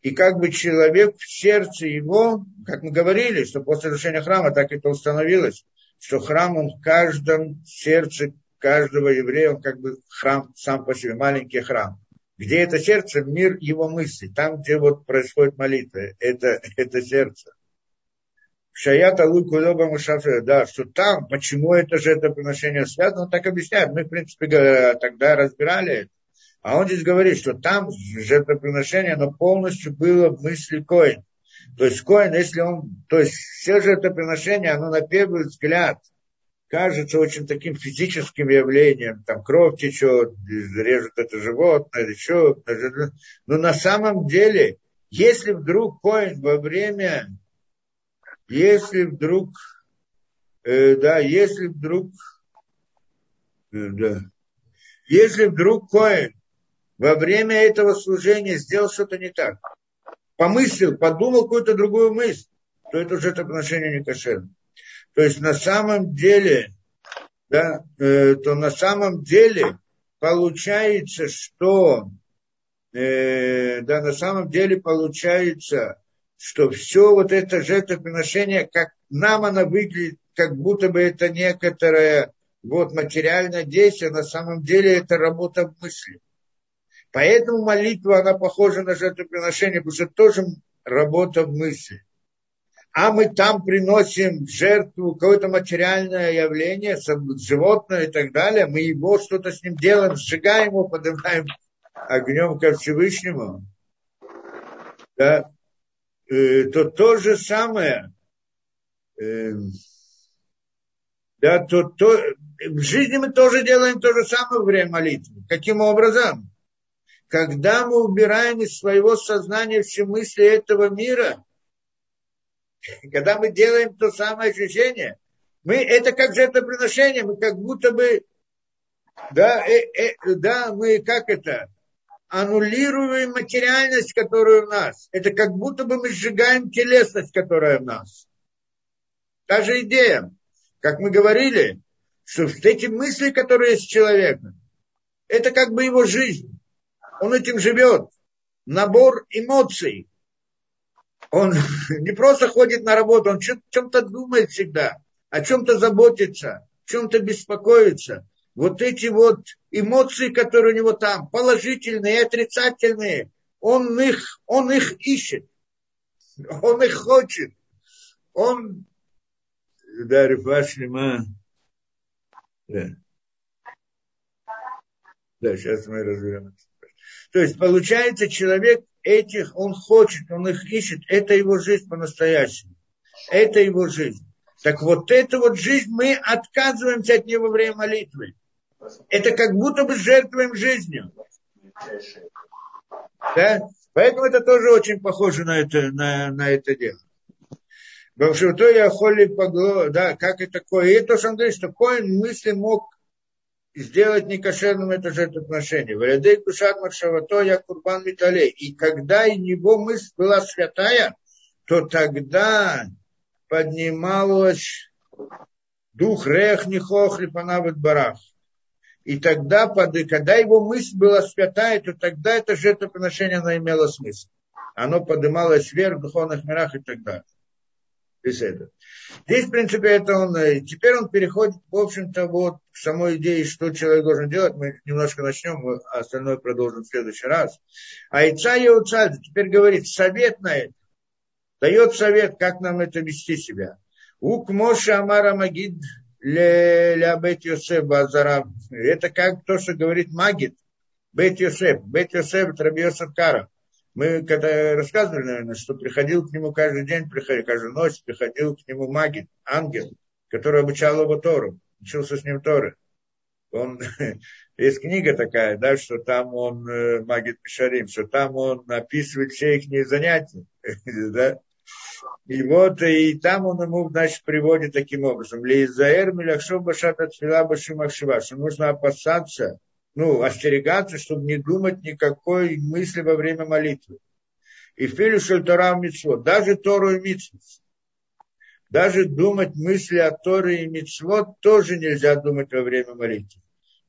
И как бы человек в сердце его, как мы говорили, что после разрушения храма так это установилось, что храм, он в каждом сердце каждого еврея, он как бы храм сам по себе, маленький храм. Где это сердце, мир его мыслей. Там, где вот происходит молитва, это, это сердце. Шаята луку лоба мушафе, да, что там, почему это же это приношение связано, он так объясняет. Мы, в принципе, тогда разбирали это. А он здесь говорит, что там жертвоприношение, оно полностью было в мысли Коин. То есть Коин, если он, то есть все жертвоприношения, оно на первый взгляд – кажется очень таким физическим явлением, там кровь течет, режет это животное, что, но на самом деле, если вдруг коин во время, если вдруг, э, да, если вдруг, э, да, если вдруг коин во время этого служения сделал что-то не так, помыслил, подумал какую-то другую мысль, то это уже это отношение не кошерно. То есть на самом деле, да, э, то на самом деле получается, что э, да, на самом деле получается, что все вот это жертвоприношение, как нам оно выглядит, как будто бы это некоторое вот материальное действие, на самом деле это работа мысли. Поэтому молитва, она похожа на жертвоприношение, потому что тоже работа в мысли а мы там приносим в жертву какое-то материальное явление, животное и так далее, мы его что-то с ним делаем, сжигаем его, поднимаем огнем ко Всевышнему, да, э, то то же самое, э, да, то, то, в жизни мы тоже делаем то же самое время молитвы. Каким образом? Когда мы убираем из своего сознания все мысли этого мира – когда мы делаем то самое ощущение, мы, это как жертвоприношение, мы как будто бы, да, э, э, да, мы как это, аннулируем материальность, которая у нас. Это как будто бы мы сжигаем телесность, которая в нас. Та же идея, как мы говорили, что эти мысли, которые есть человека, это как бы его жизнь. Он этим живет. Набор эмоций, он не просто ходит на работу, он о чем-то думает всегда, о чем-то заботится, о чем-то беспокоится. Вот эти вот эмоции, которые у него там, положительные и отрицательные, он их, он их ищет, он их хочет. Он, да, Рифашлима, да. Да, сейчас мы разберем это. То есть, получается, человек этих, он хочет, он их ищет, это его жизнь по-настоящему. Это его жизнь. Так вот эту вот жизнь мы отказываемся от нее во время молитвы. Это как будто бы жертвуем жизнью. Да? Поэтому это тоже очень похоже на это, на, на это дело. Потому что то я холи погло, да, как это такое. И то, что он говорит, что коин мысли мог сделать некошерным это жертвоприношение. Валядей кушат маршавато я курбан металей. И когда и него мысль была святая, то тогда поднималась дух рех нихох липанавит барах. И тогда, когда его мысль была святая, то тогда это жертвоприношение оно имело смысл. Оно поднималось вверх в духовных мирах и так далее. Беседа. Здесь, в принципе, это он, э, теперь он переходит, в общем-то, вот к самой идее, что человек должен делать. Мы немножко начнем, а остальное продолжим в следующий раз. А Ица Еуцад теперь говорит совет на это. Дает совет, как нам это вести себя. Ук Моша Амара Магид Ля Бет Йосеф Базарам. Это как то, что говорит Магид. Бет Йосеф. Бет Йосеф это Раби Кара. Мы когда рассказывали, наверное, что приходил к нему каждый день, приходил, каждую ночь приходил к нему магит, ангел, который обучал его Тору, учился с ним Торы. Он, есть книга такая, да, что там он, э, Магит Пишарим, что там он описывает все их занятия, да, и вот, и там он ему, значит, приводит таким образом. Лизаэр миляхшов башат от башимахшива, что нужно опасаться, ну, остерегаться, чтобы не думать никакой мысли во время молитвы. И филю шельтора митцвот, даже Тору и митцвот. Даже думать мысли о Торе и митцвот тоже нельзя думать во время молитвы.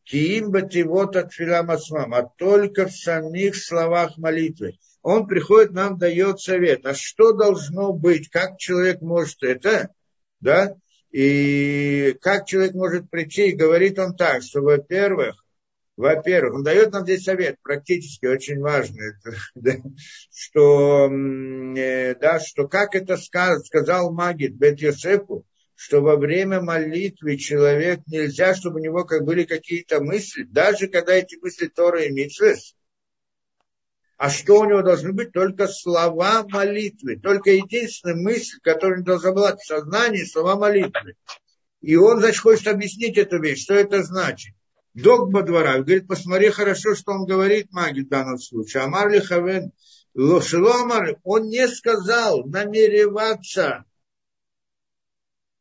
Киим вот от филамасмам, а только в самих словах молитвы он приходит, нам дает совет. А что должно быть? Как человек может это? Да? И как человек может прийти? И говорит он так, что, во-первых, во-первых, он дает нам здесь совет, практически очень важный, да, что, э, да, что как это сказал, сказал Магит Бет Йосефу, что во время молитвы человек нельзя, чтобы у него как были какие-то мысли, даже когда эти мысли Тора и Митсвес, а что у него должны быть? Только слова молитвы. Только единственная мысль, которая должна была в сознании, слова молитвы. И он, значит, хочет объяснить эту вещь, что это значит. Догма двора. Говорит, посмотри хорошо, что он говорит, маги в данном случае. Амар ли хавен Лошеломар, он не сказал намереваться,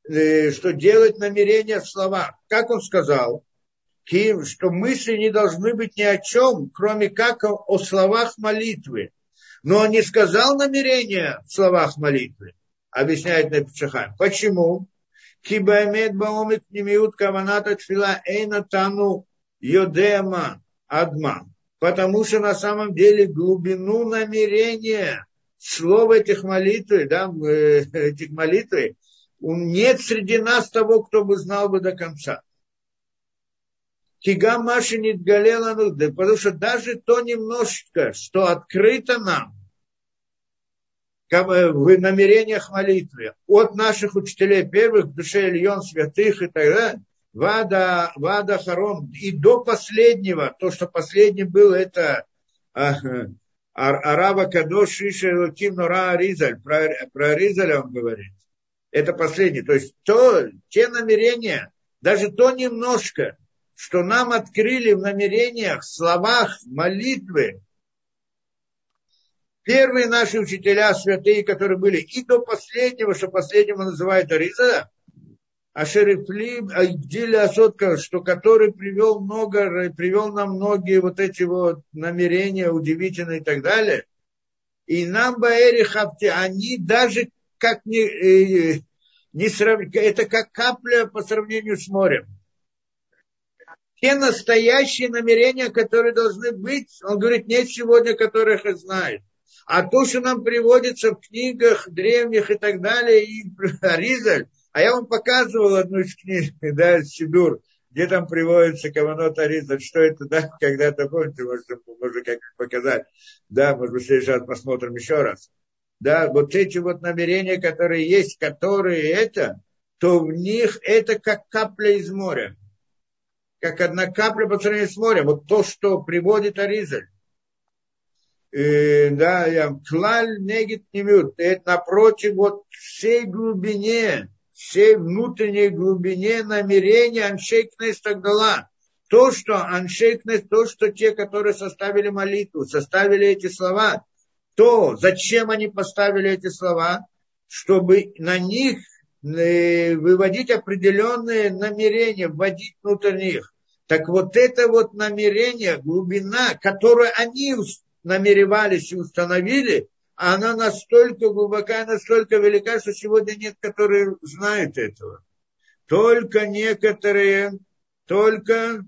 э, что делать намерения в словах. Как он сказал? что мысли не должны быть ни о чем, кроме как о, словах молитвы. Но он не сказал намерения в словах молитвы, объясняет Непчахан. Почему? Кибаймед баомик немиут каваната тфила эйна тану йодема адма. Потому что на самом деле глубину намерения слова этих молитв, да, э, этих молитв, нет среди нас того, кто бы знал бы до конца. Кига Маши не галела потому что даже то немножечко, что открыто нам в намерениях молитвы от наших учителей первых, душе Ильон, святых и так далее, Вада, Вада Харон, и до последнего, то, что последний был, это а, Араба Кадош Иша Элоким Нора Аризаль, про, про Аризаля он говорит. Это последний. То есть то, те намерения, даже то немножко, что нам открыли в намерениях, в словах молитвы, первые наши учителя святые, которые были и до последнего, что последнего называют Ариза, а Шерифли Айгдили Асотка, что который привел много, привел нам многие вот эти вот намерения удивительные и так далее. И нам Баэри Хапти, они даже как не, э, не срав... это как капля по сравнению с морем те настоящие намерения, которые должны быть, он говорит, нет сегодня, которых и знает. А то, что нам приводится в книгах древних и так далее, и Аризаль, а я вам показывал одну из книг, да, Сидур, где там приводится Каванот Аризаль, что это, да, когда-то, помните, может, можно как показать, да, может быть, в следующий раз посмотрим еще раз. Да, вот эти вот намерения, которые есть, которые это, то в них это как капля из моря как одна капля по сравнению с морем. Вот то, что приводит Аризаль. Да, я клаль негит немют. Это напротив вот всей глубине, всей внутренней глубине намерения Аншейкнес Тагдала. То, что Аншейкнес, то, что те, которые составили молитву, составили эти слова, то зачем они поставили эти слова? Чтобы на них э, выводить определенные намерения, вводить внутрь них. Так вот это вот намерение, глубина, которую они намеревались и установили, она настолько глубока, настолько велика, что сегодня нет, которые знают этого. Только некоторые, только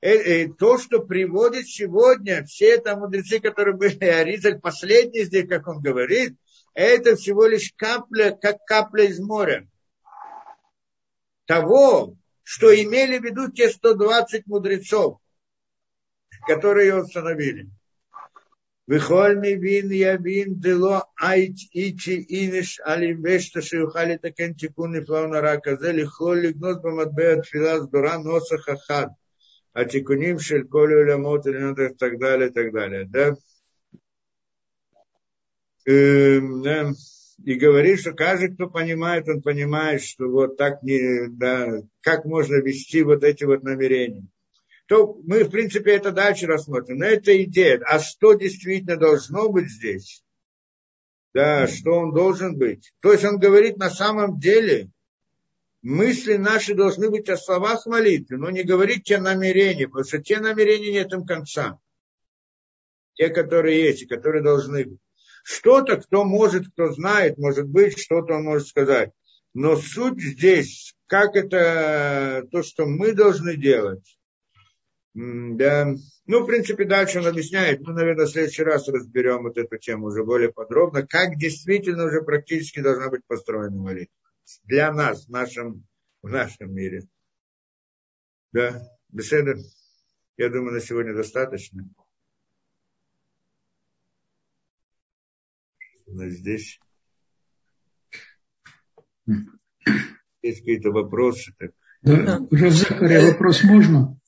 э, э, то, что приводит сегодня все там мудрецы, которые были, Аризаль последний здесь, как он говорит, это всего лишь капля, как капля из моря. Того, что имели в виду те 120 мудрецов, которые ее установили. Вихоль я вин дело айт ичи иниш алим вешта шиухали такен тикун и флауна рака зели хол лигнот бамадбеат филас дура носа хахад. А тикуним шель колю лямот и так далее, так далее. Да? и говорит, что каждый, кто понимает, он понимает, что вот так не, да, как можно вести вот эти вот намерения. То мы, в принципе, это дальше рассмотрим. Но это идея. А что действительно должно быть здесь? Да, что он должен быть? То есть он говорит на самом деле, мысли наши должны быть о словах молитвы, но не говорить те намерения, потому что те намерения нет им конца. Те, которые есть и которые должны быть. Что-то, кто может, кто знает, может быть, что-то он может сказать. Но суть здесь, как это то, что мы должны делать. Да. Ну, в принципе, дальше он объясняет. Мы, наверное, в следующий раз разберем вот эту тему уже более подробно, как действительно уже практически должна быть построена молитва. Для нас, в нашем, в нашем мире. Да, беседа, я думаю, на сегодня достаточно. нас здесь. Есть какие-то вопросы? Так. Да, Равзакаря, вопрос можно?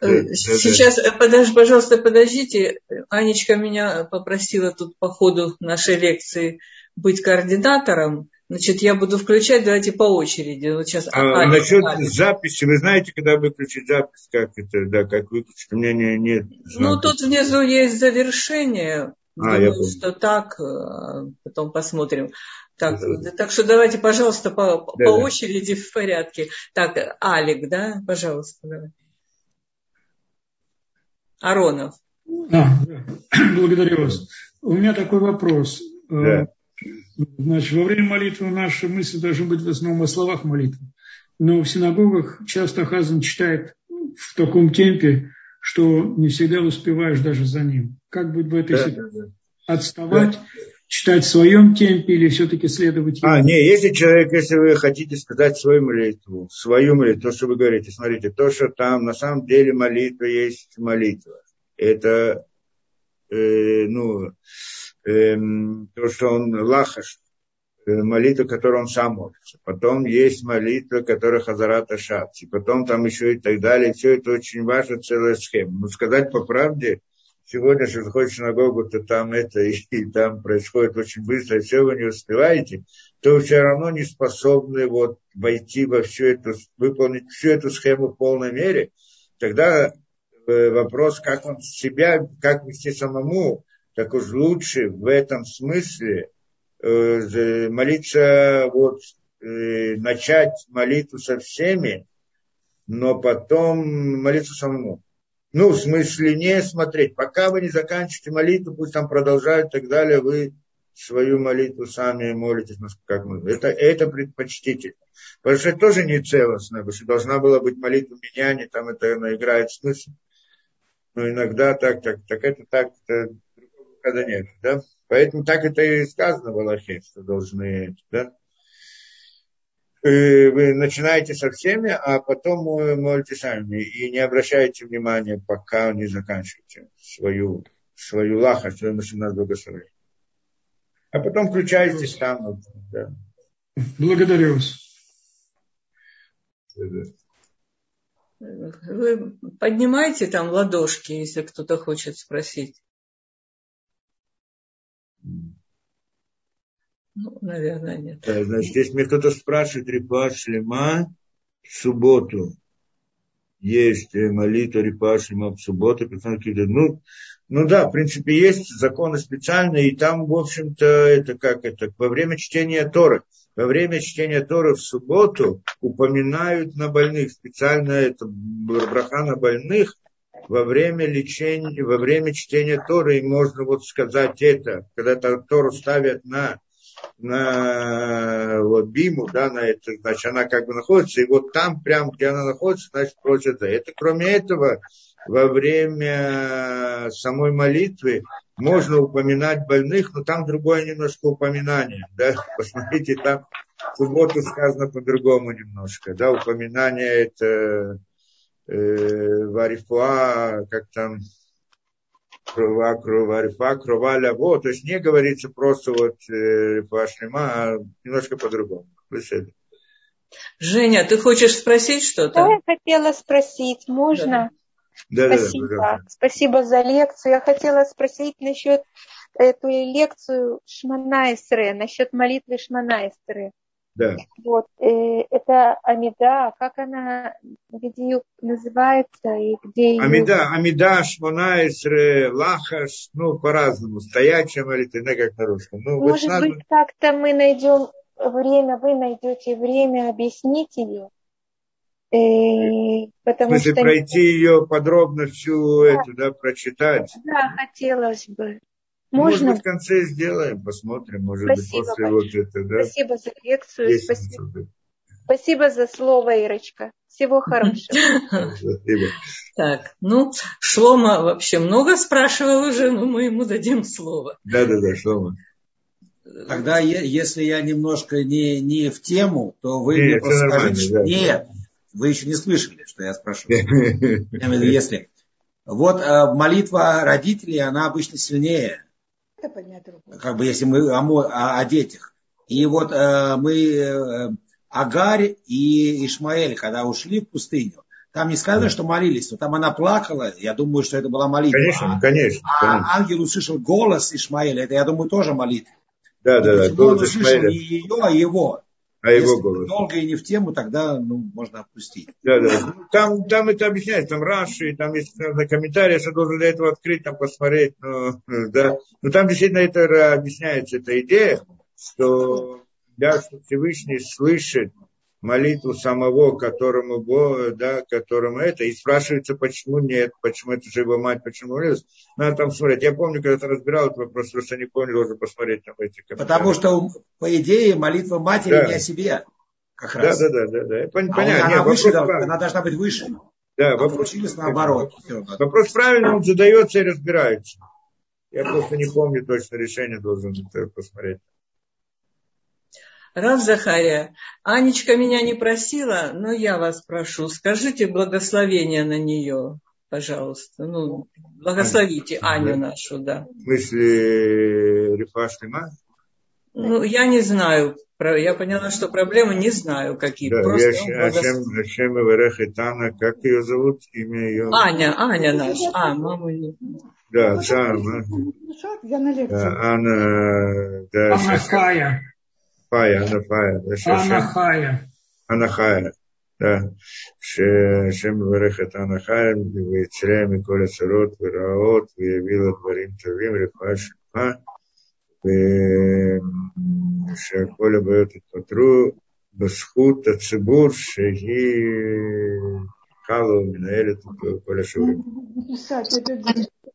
Э, сейчас, э, подожди, пожалуйста, подождите. Анечка меня попросила тут по ходу нашей лекции быть координатором. Значит, я буду включать, давайте по очереди. Вот сейчас а, Аня, насчет Аня. записи, вы знаете, когда выключить запись, как это, да, как выключить? У меня не, нет. Ну, тут внизу есть завершение. А, Думаю, я что так, э, потом посмотрим. Так, да. так что давайте, пожалуйста, по, да, по да. очереди в порядке. Так, Алик, да, пожалуйста, давай. Аронов. А, благодарю вас. У меня такой вопрос. Э, да. Значит, во время молитвы наши мысли должны быть в основном о словах молитвы. Но в синагогах часто Хазан читает в таком темпе, что не всегда успеваешь даже за ним. Как быть в этой да, ситуации? Да, да. Отставать, да. Читать в своем темпе или все-таки следовать ему? А, не, если человек, если вы хотите сказать свою молитву, свою молитву, то, что вы говорите, смотрите, то, что там на самом деле молитва есть молитва. Это, э, ну, э, то, что он лахаш, Э, молитва, которую он сам молится. Потом есть молитва, которая Хазарат Ашат. И потом там еще и так далее. Все это очень важно, целая схема. Но сказать по правде, сегодня, если заходишь в синагогу, то там это и, там происходит очень быстро, все вы не успеваете, то вы все равно не способны вот войти во всю эту, выполнить всю эту схему в полной мере. Тогда э, вопрос, как он себя, как вести самому, так уж лучше в этом смысле – Э, молиться, вот, э, начать молитву со всеми, но потом молиться самому. Ну, в смысле не смотреть. Пока вы не заканчиваете молитву, пусть там продолжают и так далее, вы свою молитву сами молитесь, как мы. Это, это предпочтительно. Потому что это тоже не целостно, потому что должна была быть молитва меня, не там это она играет смысл. Но иногда так, так, так это так, это, когда нет, да? Поэтому так это и сказано в Аллахе, что должны, да? Вы начинаете со всеми, а потом молите сами. И не обращайте внимания, пока не заканчиваете свою, свою лаха, свою машину благословения. А потом включаетесь там. Да. Благодарю вас. Вы поднимаете там ладошки, если кто-то хочет спросить. Ну, наверное, нет. Да, значит, здесь мне кто-то спрашивает, Рипа Шлема в субботу. Есть э, молитва Рипа Шлема в субботу. Ну, ну да, в принципе, есть законы специальные, и там, в общем-то, это как это, во время чтения Торы. Во время чтения Торы в субботу упоминают на больных, специально это браха на больных, во время лечения, во время чтения Торы, и можно вот сказать это, когда Тору ставят на, на вот, биму, да, на это, значит, она как бы находится, и вот там, прям где она находится, значит, просят за это. Кроме этого, во время самой молитвы можно упоминать больных, но там другое немножко упоминание, да, посмотрите, там в субботу сказано по-другому немножко, да, упоминание это э, варифуа, как там, крова, крова, варифа, крова, ляво. То есть не говорится просто вот э, шлема, а немножко по-другому. Женя, ты хочешь спросить что-то? Я хотела спросить, можно? Да. Спасибо. Да, да, Спасибо за лекцию. Я хотела спросить насчет эту лекцию Шманайсре, насчет молитвы Шманайсре. Да. Вот, э, это Амида, как она, где ее называется и где ее... Амида, Амида, Шмонайсре, Лахаш, ну, по-разному, стоячая молитва, как на русском. Ну, Может вот быть, как-то мы найдем время, вы найдете время объяснить ее. Э, потому смысле, что... пройти ее подробно всю да. эту, да, прочитать. Да, хотелось бы. Можно? Может быть, в конце сделаем, посмотрим, может Спасибо быть, после большое. вот этого. Да? Спасибо за лекцию. Спасибо. Спасибо за слово, Ирочка. Всего хорошего. Спасибо. Так, ну, Шлома вообще много спрашивал уже, но мы ему дадим слово. Да-да-да, Шлома. Тогда, если я немножко не, не в тему, то вы Нет, мне просто скажите, да. нет, вы еще не слышали, что я спрашиваю. Если. Вот э, молитва родителей, она обычно сильнее. Как бы если мы о, о, о детях. И вот э, мы э, Агарь и Ишмаэль, когда ушли в пустыню, там не сказано, что молились, но там она плакала. Я думаю, что это была молитва. Конечно, конечно. А конечно. ангел услышал голос Ишмаэля. Это, я думаю, тоже молитва. Да, да, да. Голос он услышал не ее, а его. А Если его голос. долго и не в тему, тогда ну, можно опустить. Да, да. Там, там это объясняется, там Раши, там есть на комментарии, я должен для этого открыть, там посмотреть. Но, да. но там действительно это объясняется, эта идея, что, да, что Всевышний слышит молитву самого, которому Бог, да, которому это, и спрашивается, почему нет, почему это же его мать, почему молилась. Надо там смотреть. Я помню, когда ты разбирал этот вопрос, просто не помню, должен посмотреть там эти Потому что, по идее, молитва матери да. не о себе. Как раз. Да, да, да, да. Понятно. А она, выше, она должна быть выше. Да, а вопрос, получилось наоборот. Вопрос правильно, он задается и разбирается. Я просто не помню точно решение, должен посмотреть. Рав Захария, Анечка меня не просила, но я вас прошу, скажите благословение на нее, пожалуйста. Ну, благословите Аню да. нашу, да. В смысле, Рифаштима? Ну, я не знаю. Я поняла, что проблемы не знаю, какие. Да, Просто я, благос... Ашем Верехетана, как ее зовут, имя ее? Аня, Аня наша. А, мама. Да, да, Я на лекции. Анна, да, Анна Хая. Анахая, Анахая. Анахая. Анахая. Да. Шем Верехет Анахая, Вецеля Миколя Сарот, Вераот, Виявила Дворим Тавим, Рифа Шельма, Шаколя Бают Патру, Басхут Ацибур, Шаги Калу, Минаэлит, Коля Шеврим.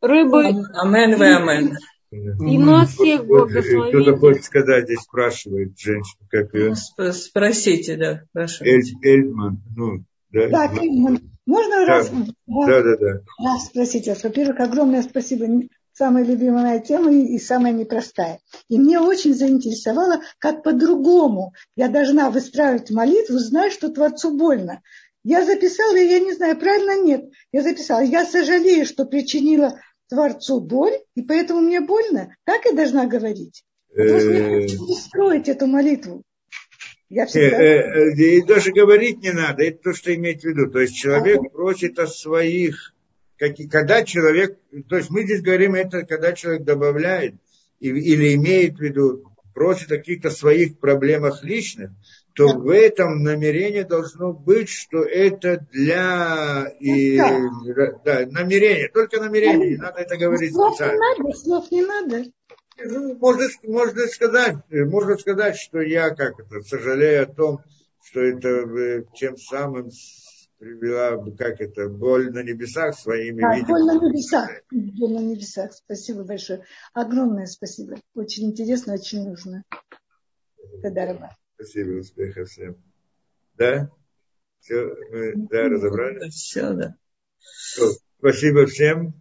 Рыбы. Амен, вы амен. И нас всех благословит. Кто-то хочет сказать, здесь спрашивает женщина, как ее? Спросите, да, прошу. Эль, Эльман, ну, да. Да, Эльман. Можно да. раз? Да, да, да. Раз спросить вас. Во-первых, огромное спасибо. Самая любимая моя тема и самая непростая. И мне очень заинтересовало, как по-другому я должна выстраивать молитву, зная, что Творцу больно. Я записала, я не знаю, правильно нет. Я записала, я сожалею, что причинила Творцу боль, и поэтому мне больно. Так я должна говорить. Потому что я хочу строить эту молитву. Я всегда... И даже говорить не надо, это то, что иметь в виду. То есть человек просит о своих, когда человек, то есть мы здесь говорим это, когда человек добавляет или имеет в виду, просит о каких-то своих проблемах личных, то в этом намерение должно быть, что это для и, да, намерение, только намерение, не надо это говорить слов специально. Не надо, слов не надо. Ну, можно, можно сказать, можно сказать, что я как это сожалею о том, что это э, тем самым привела, как это, боль на небесах своими да, видами. Боль на небесах, боль на небесах. Спасибо большое. Огромное спасибо. Очень интересно, очень нужно. Тогда Спасибо, успехов всем. Да? Все, мы да, разобрали? Все, да. Все. Спасибо всем.